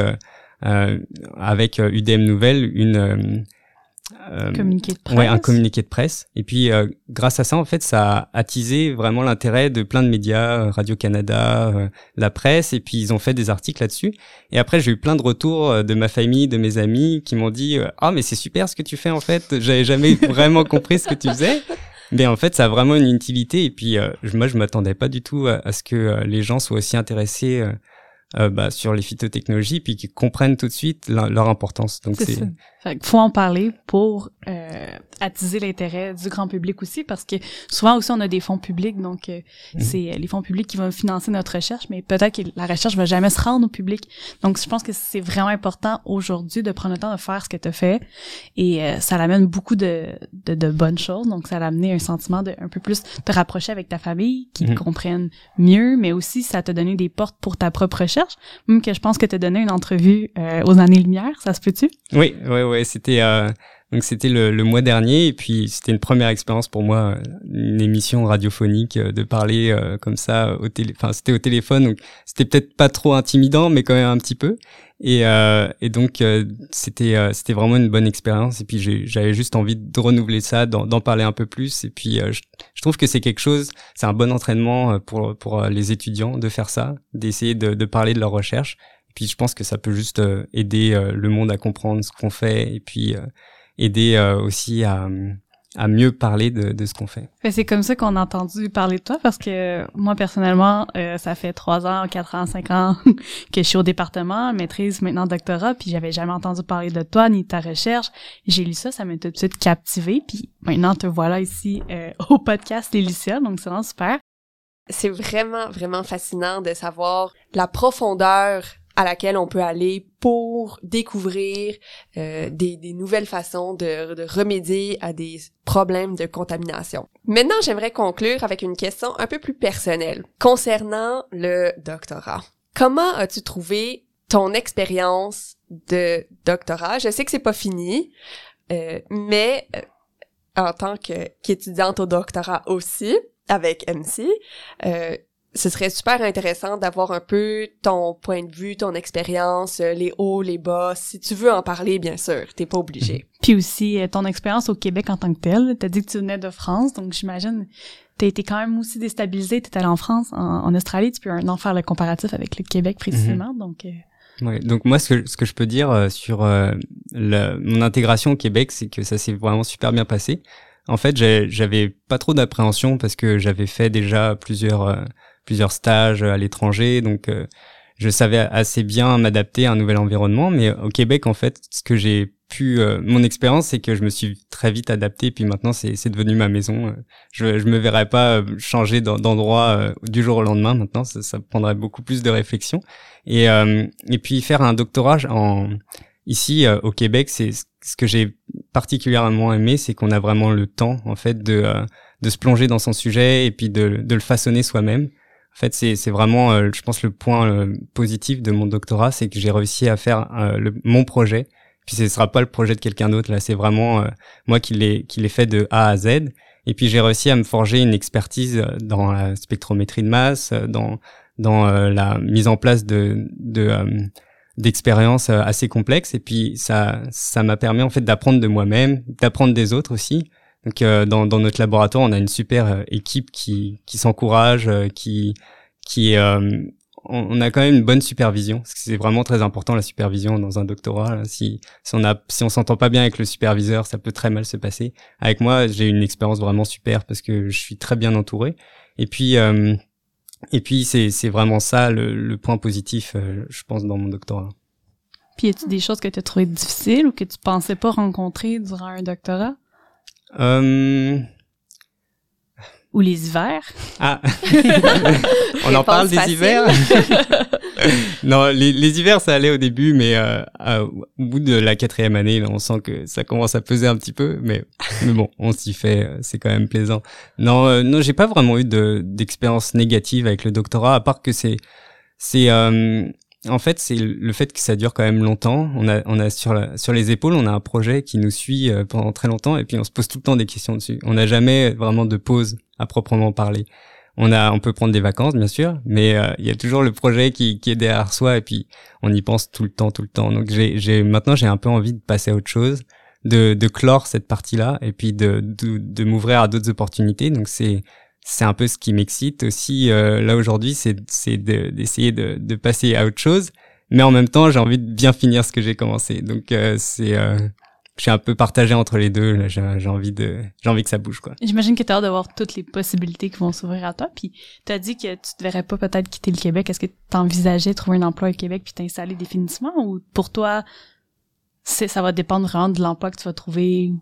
avec UDM Nouvelle une euh, communiqué de presse. Ouais, un communiqué de presse. Et puis, euh, grâce à ça, en fait, ça a attisé vraiment l'intérêt de plein de médias, euh, Radio Canada, euh, la presse, et puis ils ont fait des articles là-dessus. Et après, j'ai eu plein de retours de ma famille, de mes amis, qui m'ont dit ah mais c'est super ce que tu fais en fait. J'avais jamais vraiment compris ce que tu faisais. Mais en fait, ça a vraiment une utilité. Et puis, moi, je m'attendais pas du tout à, à ce que les gens soient aussi intéressés euh, bah, sur les phytotechnologies puis qui comprennent tout de suite leur, importance. Donc c'est faut en parler pour euh, attiser l'intérêt du grand public aussi parce que souvent aussi on a des fonds publics donc euh, mhm. c'est les fonds publics qui vont financer notre recherche mais peut-être que la recherche va jamais se rendre au public. Donc je pense que c'est vraiment important aujourd'hui de prendre le temps de faire ce que tu as fait et euh, ça l'amène beaucoup de, de, de, bonnes choses donc ça l'a amené un sentiment de un peu plus te rapprocher avec ta famille qui mhm. comprennent mieux mais aussi ça t'a donné des portes pour ta propre recherche même que je pense que tu as donné une entrevue euh, aux années lumière ça se peut-tu? Oui oui oui c'était Donc c'était le, mois dernier et puis c'était une première expérience pour moi, une émission radiophonique de parler comme ça au télé. Enfin c'était au téléphone, donc c'était peut-être pas trop intimidant, mais quand même un petit peu. Et, euh, donc euh, c'était euh, c'était vraiment une bonne expérience. Et puis j'avais juste envie de renouveler ça, d'en parler un peu plus. Et puis je, trouve que c'est quelque chose, c'est un bon entraînement pour pour les étudiants de faire ça, d'essayer de, de parler de leur recherche. Puis je pense que ça peut juste aider le monde à comprendre ce qu'on fait et puis aider aussi à à mieux parler de, de ce qu'on fait. C'est comme ça qu'on a entendu parler de toi parce que moi personnellement, euh, ça fait trois ans, quatre ans, cinq ans que je suis au département, maîtrise maintenant doctorat, puis j'avais jamais entendu parler de toi ni de ta recherche. J'ai lu ça, ça m'a tout de suite captivé, puis maintenant te voilà ici euh, au podcast Les donc c'est vraiment super. C'est vraiment vraiment fascinant de savoir la profondeur à laquelle on peut aller pour découvrir euh, des, des, nouvelles façons de, de, remédier à des problèmes de contamination. Maintenant, j'aimerais conclure avec une question un peu plus personnelle concernant le doctorat. Comment as-tu trouvé ton expérience de doctorat? Je sais que c'est pas fini, euh, mais euh, en tant qu'étudiante au doctorat aussi, avec MC, euh, ce serait super intéressant d'avoir un peu ton point de vue, ton expérience, euh, les hauts, les bas. Si tu veux en parler, bien sûr, t'es pas obligé. Mhm. Puis aussi euh, ton expérience au Québec en tant que tel. T'as dit que tu venais de France, donc j'imagine t'as été quand même aussi déstabilisé. T'étais allé en France, en, Australie, tu peux un an faire le comparatif avec le Québec précisément, mhm. donc. Euh... Ouais, donc moi ce que, ce que je peux dire sur le, mon intégration au Québec, c'est que ça s'est vraiment super bien passé. En fait, j'avais pas trop d'appréhension parce que j'avais fait déjà plusieurs plusieurs stages à l'étranger, donc euh, je savais assez bien m'adapter à un nouvel environnement. Mais au Québec, en fait, ce que j'ai pu, euh, mon expérience, c'est que je me suis très vite adapté. Puis maintenant, c'est devenu ma maison. Je je me verrais pas euh, changer d'endroit du jour au lendemain. Maintenant, ça, ça prendrait beaucoup plus de réflexion. Et et puis faire un doctorat en ici au Québec, c'est ce que j'ai particulièrement aimé, c'est qu'on a vraiment le temps en fait de de se plonger dans son sujet et puis de de le façonner soi-même. En fait, c'est vraiment, euh, je pense, le point euh, positif de mon doctorat, c'est que j'ai réussi à faire euh, mon projet. Puis ce sera pas le projet de quelqu'un d'autre. Là, c'est vraiment moi qui l'ai qui l'ai fait de A à Z. Et puis j'ai réussi à me forger une expertise dans la spectrométrie de masse, dans dans la mise en place de de d'expériences assez complexes. Et puis ça ça m'a permis en fait d'apprendre de moi-même, d'apprendre des autres aussi. Donc euh, dans, dans, notre laboratoire, on a une super euh, équipe qui, qui s'encourage, euh, qui, qui on, a quand même une bonne supervision. C'est vraiment très important la supervision dans un doctorat. Si, si on a, si on s'entend pas bien avec le superviseur, ça peut très mal se passer. Avec moi, j'ai une expérience vraiment super parce que je suis très bien entouré. Et puis, et puis c'est, c'est vraiment ça le, le point positif, je pense, dans mon doctorat. Puis, y a-t-il des choses que tu as trouvées difficiles ou que tu pensais pas rencontrer durant un doctorat? Euh... Ou les hivers. Ah, on en parle des hivers? non, les, les, hivers ça allait au début, mais euh, au bout de la quatrième année, on sent que ça commence à peser un petit peu, mais mais bon, on s'y fait, euh, c'est quand même plaisant. Non, euh, non, j'ai pas vraiment eu de d'expérience négative avec le doctorat, à part que c'est c'est euh, en fait, c'est le fait que ça dure quand même longtemps. On a, on a sur, la, sur les épaules, on a un projet qui nous suit euh, pendant très longtemps et puis on se pose tout le temps des questions dessus. On n'a jamais vraiment de pause à proprement parler. On a, on peut prendre des vacances, bien sûr, mais euh, il y a toujours le projet qui, qui est derrière soi et puis on y pense tout le temps, tout le temps. Donc j'ai, j'ai maintenant j'ai un peu envie de passer à autre chose, de, de clore cette partie-là et puis de, de, de m'ouvrir à d'autres opportunités. Donc c'est c'est un peu ce qui m'excite aussi euh, là aujourd'hui, c'est d'essayer de, de, passer à autre chose, mais en même temps j'ai envie de bien finir ce que j'ai commencé. Donc euh, c'est euh, je suis un peu partagé entre les deux. J'ai, envie de, j'ai envie que ça bouge, quoi. J'imagine que t'as hâte de voir toutes les possibilités qui vont s'ouvrir à toi. Puis t'as dit que tu te verrais pas peut-être quitter le Québec. Est-ce que t'envisageais trouver un emploi au Québec puis t'installer définitivement? Ou pour toi, ça va dépendre vraiment de l'emploi que tu vas trouver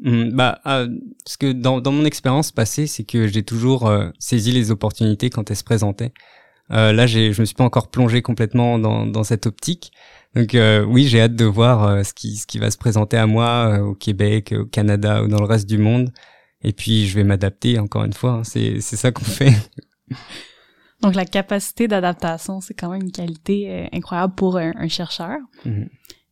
Mmh, bah, euh, parce que dans, dans mon expérience passée, c'est que j'ai toujours euh, saisi les opportunités quand elles se présentaient. Euh, là, j'ai, je me suis pas encore plongé complètement dans, dans cette optique. Donc euh, oui, j'ai hâte de voir euh, ce qui ce qui va se présenter à moi au Québec, au Canada ou dans le reste du monde. Et puis je vais m'adapter encore une fois. Hein. c'est c'est ça qu'on fait. Donc la capacité d'adaptation, c'est quand même une qualité incroyable pour un, chercheur. Mmh.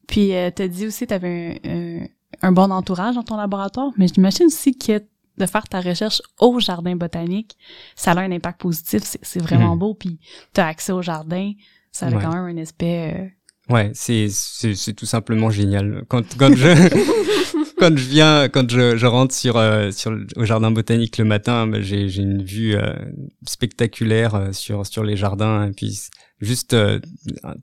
Puis tu as dit aussi, tu avais un un bon entourage dans ton laboratoire, mais j'imagine aussi que de faire ta recherche au jardin botanique, ça a un impact positif, c'est vraiment Mhm. beau, puis tu as accès au jardin, ça a Ouais. quand même un aspect... euh, Ouais, c'est tout simplement génial. Quand quand je quand je viens quand je, je rentre sur euh, sur le- au jardin botanique le matin, bah, j'ai j'ai une vue euh, spectaculaire euh, sur sur les jardins et puis juste euh,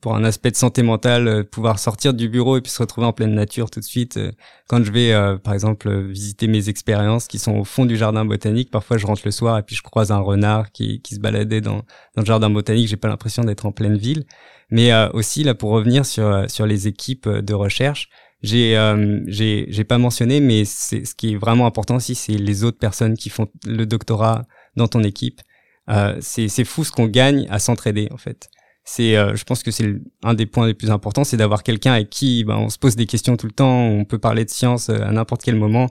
pour un aspect de santé mentale, euh, pouvoir sortir du bureau et puis se retrouver en pleine nature tout de suite. euh, Quand je vais euh, par exemple euh, visiter mes expériences qui sont au fond du jardin botanique, parfois je rentre le soir et puis je croise un renard qui qui se baladait dans dans le jardin botanique, j'ai pas l'impression d'être en pleine ville. Mais aussi là pour revenir sur sur les équipes de recherche, j'ai euh, j'ai pas mentionné, mais c'est ce qui est vraiment important aussi, c'est les autres personnes qui font le doctorat dans ton équipe. Euh, c'est c'est fou ce qu'on gagne à s'entraider en fait. C'est euh, je pense que c'est un des points les plus importants, c'est d'avoir quelqu'un avec qui ben, on se pose des questions tout le temps, on peut parler de science euh, à n'importe quel moment.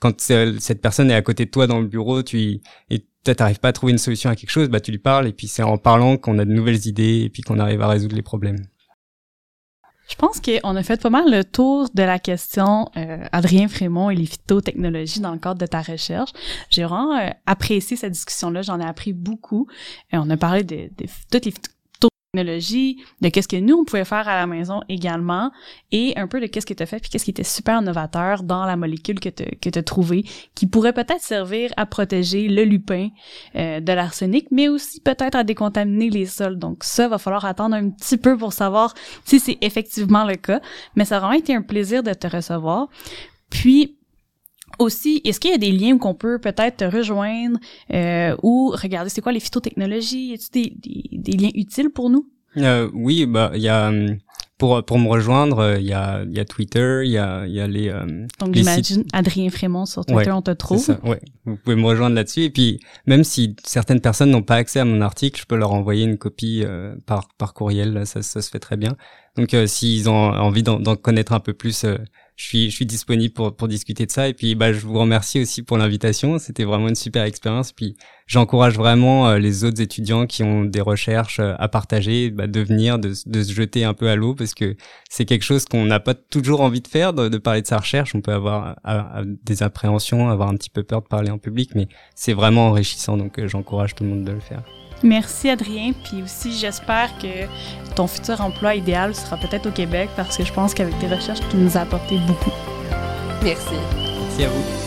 Quand euh, cette personne est à côté de toi dans le bureau, tu y- et t'arrives pas à trouver une solution à quelque chose, bah tu lui parles et puis c'est en parlant qu'on a de nouvelles idées et puis qu'on arrive à résoudre les problèmes. Je pense qu'on a fait pas mal le tour de la question euh, Adrien Frémont et les phytotechnologies dans le cadre de ta recherche. J'ai vraiment euh, apprécié cette discussion-là, j'en ai appris beaucoup. Et on a parlé de, de toutes les de qu'est-ce que nous on pouvait faire à la maison également, et un peu de qu'est-ce que tu as fait, puis qu'est-ce qui était super novateur dans la molécule que tu as trouvé, qui pourrait peut-être servir à protéger le lupin euh, de l'arsenic, mais aussi peut-être à décontaminer les sols. Donc ça, va falloir attendre un petit peu pour savoir si c'est effectivement le cas. Mais ça a vraiment été un plaisir de te recevoir. Puis, aussi, est-ce qu'il y a des liens où qu'on peut peut-être te rejoindre euh, ou regarder c'est quoi les phytotechnologies? Y a-t-il des, des, des liens utiles pour nous? Euh, oui, bah il y a hum, pour pour me rejoindre, euh, il y a il y a Twitter, il y a il y a les euh, Donc, Les j'imagine Adrien Frémont sur Twitter, Ouais, on te trouve. ça, ouais. Vous pouvez me rejoindre là-dessus et puis même si certaines personnes n'ont pas accès à mon article, je peux leur envoyer une copie euh, par par courriel, là, ça ça se fait très bien. Donc euh, s'ils ont envie d'en d'en connaître un peu plus, euh, je suis je suis disponible pour pour discuter de ça et puis bah je vous remercie aussi pour l'invitation, c'était vraiment une super expérience puis j'encourage vraiment euh, les autres étudiants qui ont des recherches euh, à partager bah, de venir de, de se jeter un peu à l'eau parce que c'est quelque chose qu'on n'a pas toujours envie de faire, de, de parler de sa recherche. On peut avoir à- à des appréhensions, avoir un petit peu peur de parler en public, mais c'est vraiment enrichissant, donc euh, j'encourage tout le monde de le faire. Merci Adrien, puis aussi j'espère que ton futur emploi idéal sera peut-être au Québec parce que je pense qu'avec tes recherches, tu nous as apporté beaucoup. Merci. Merci à vous.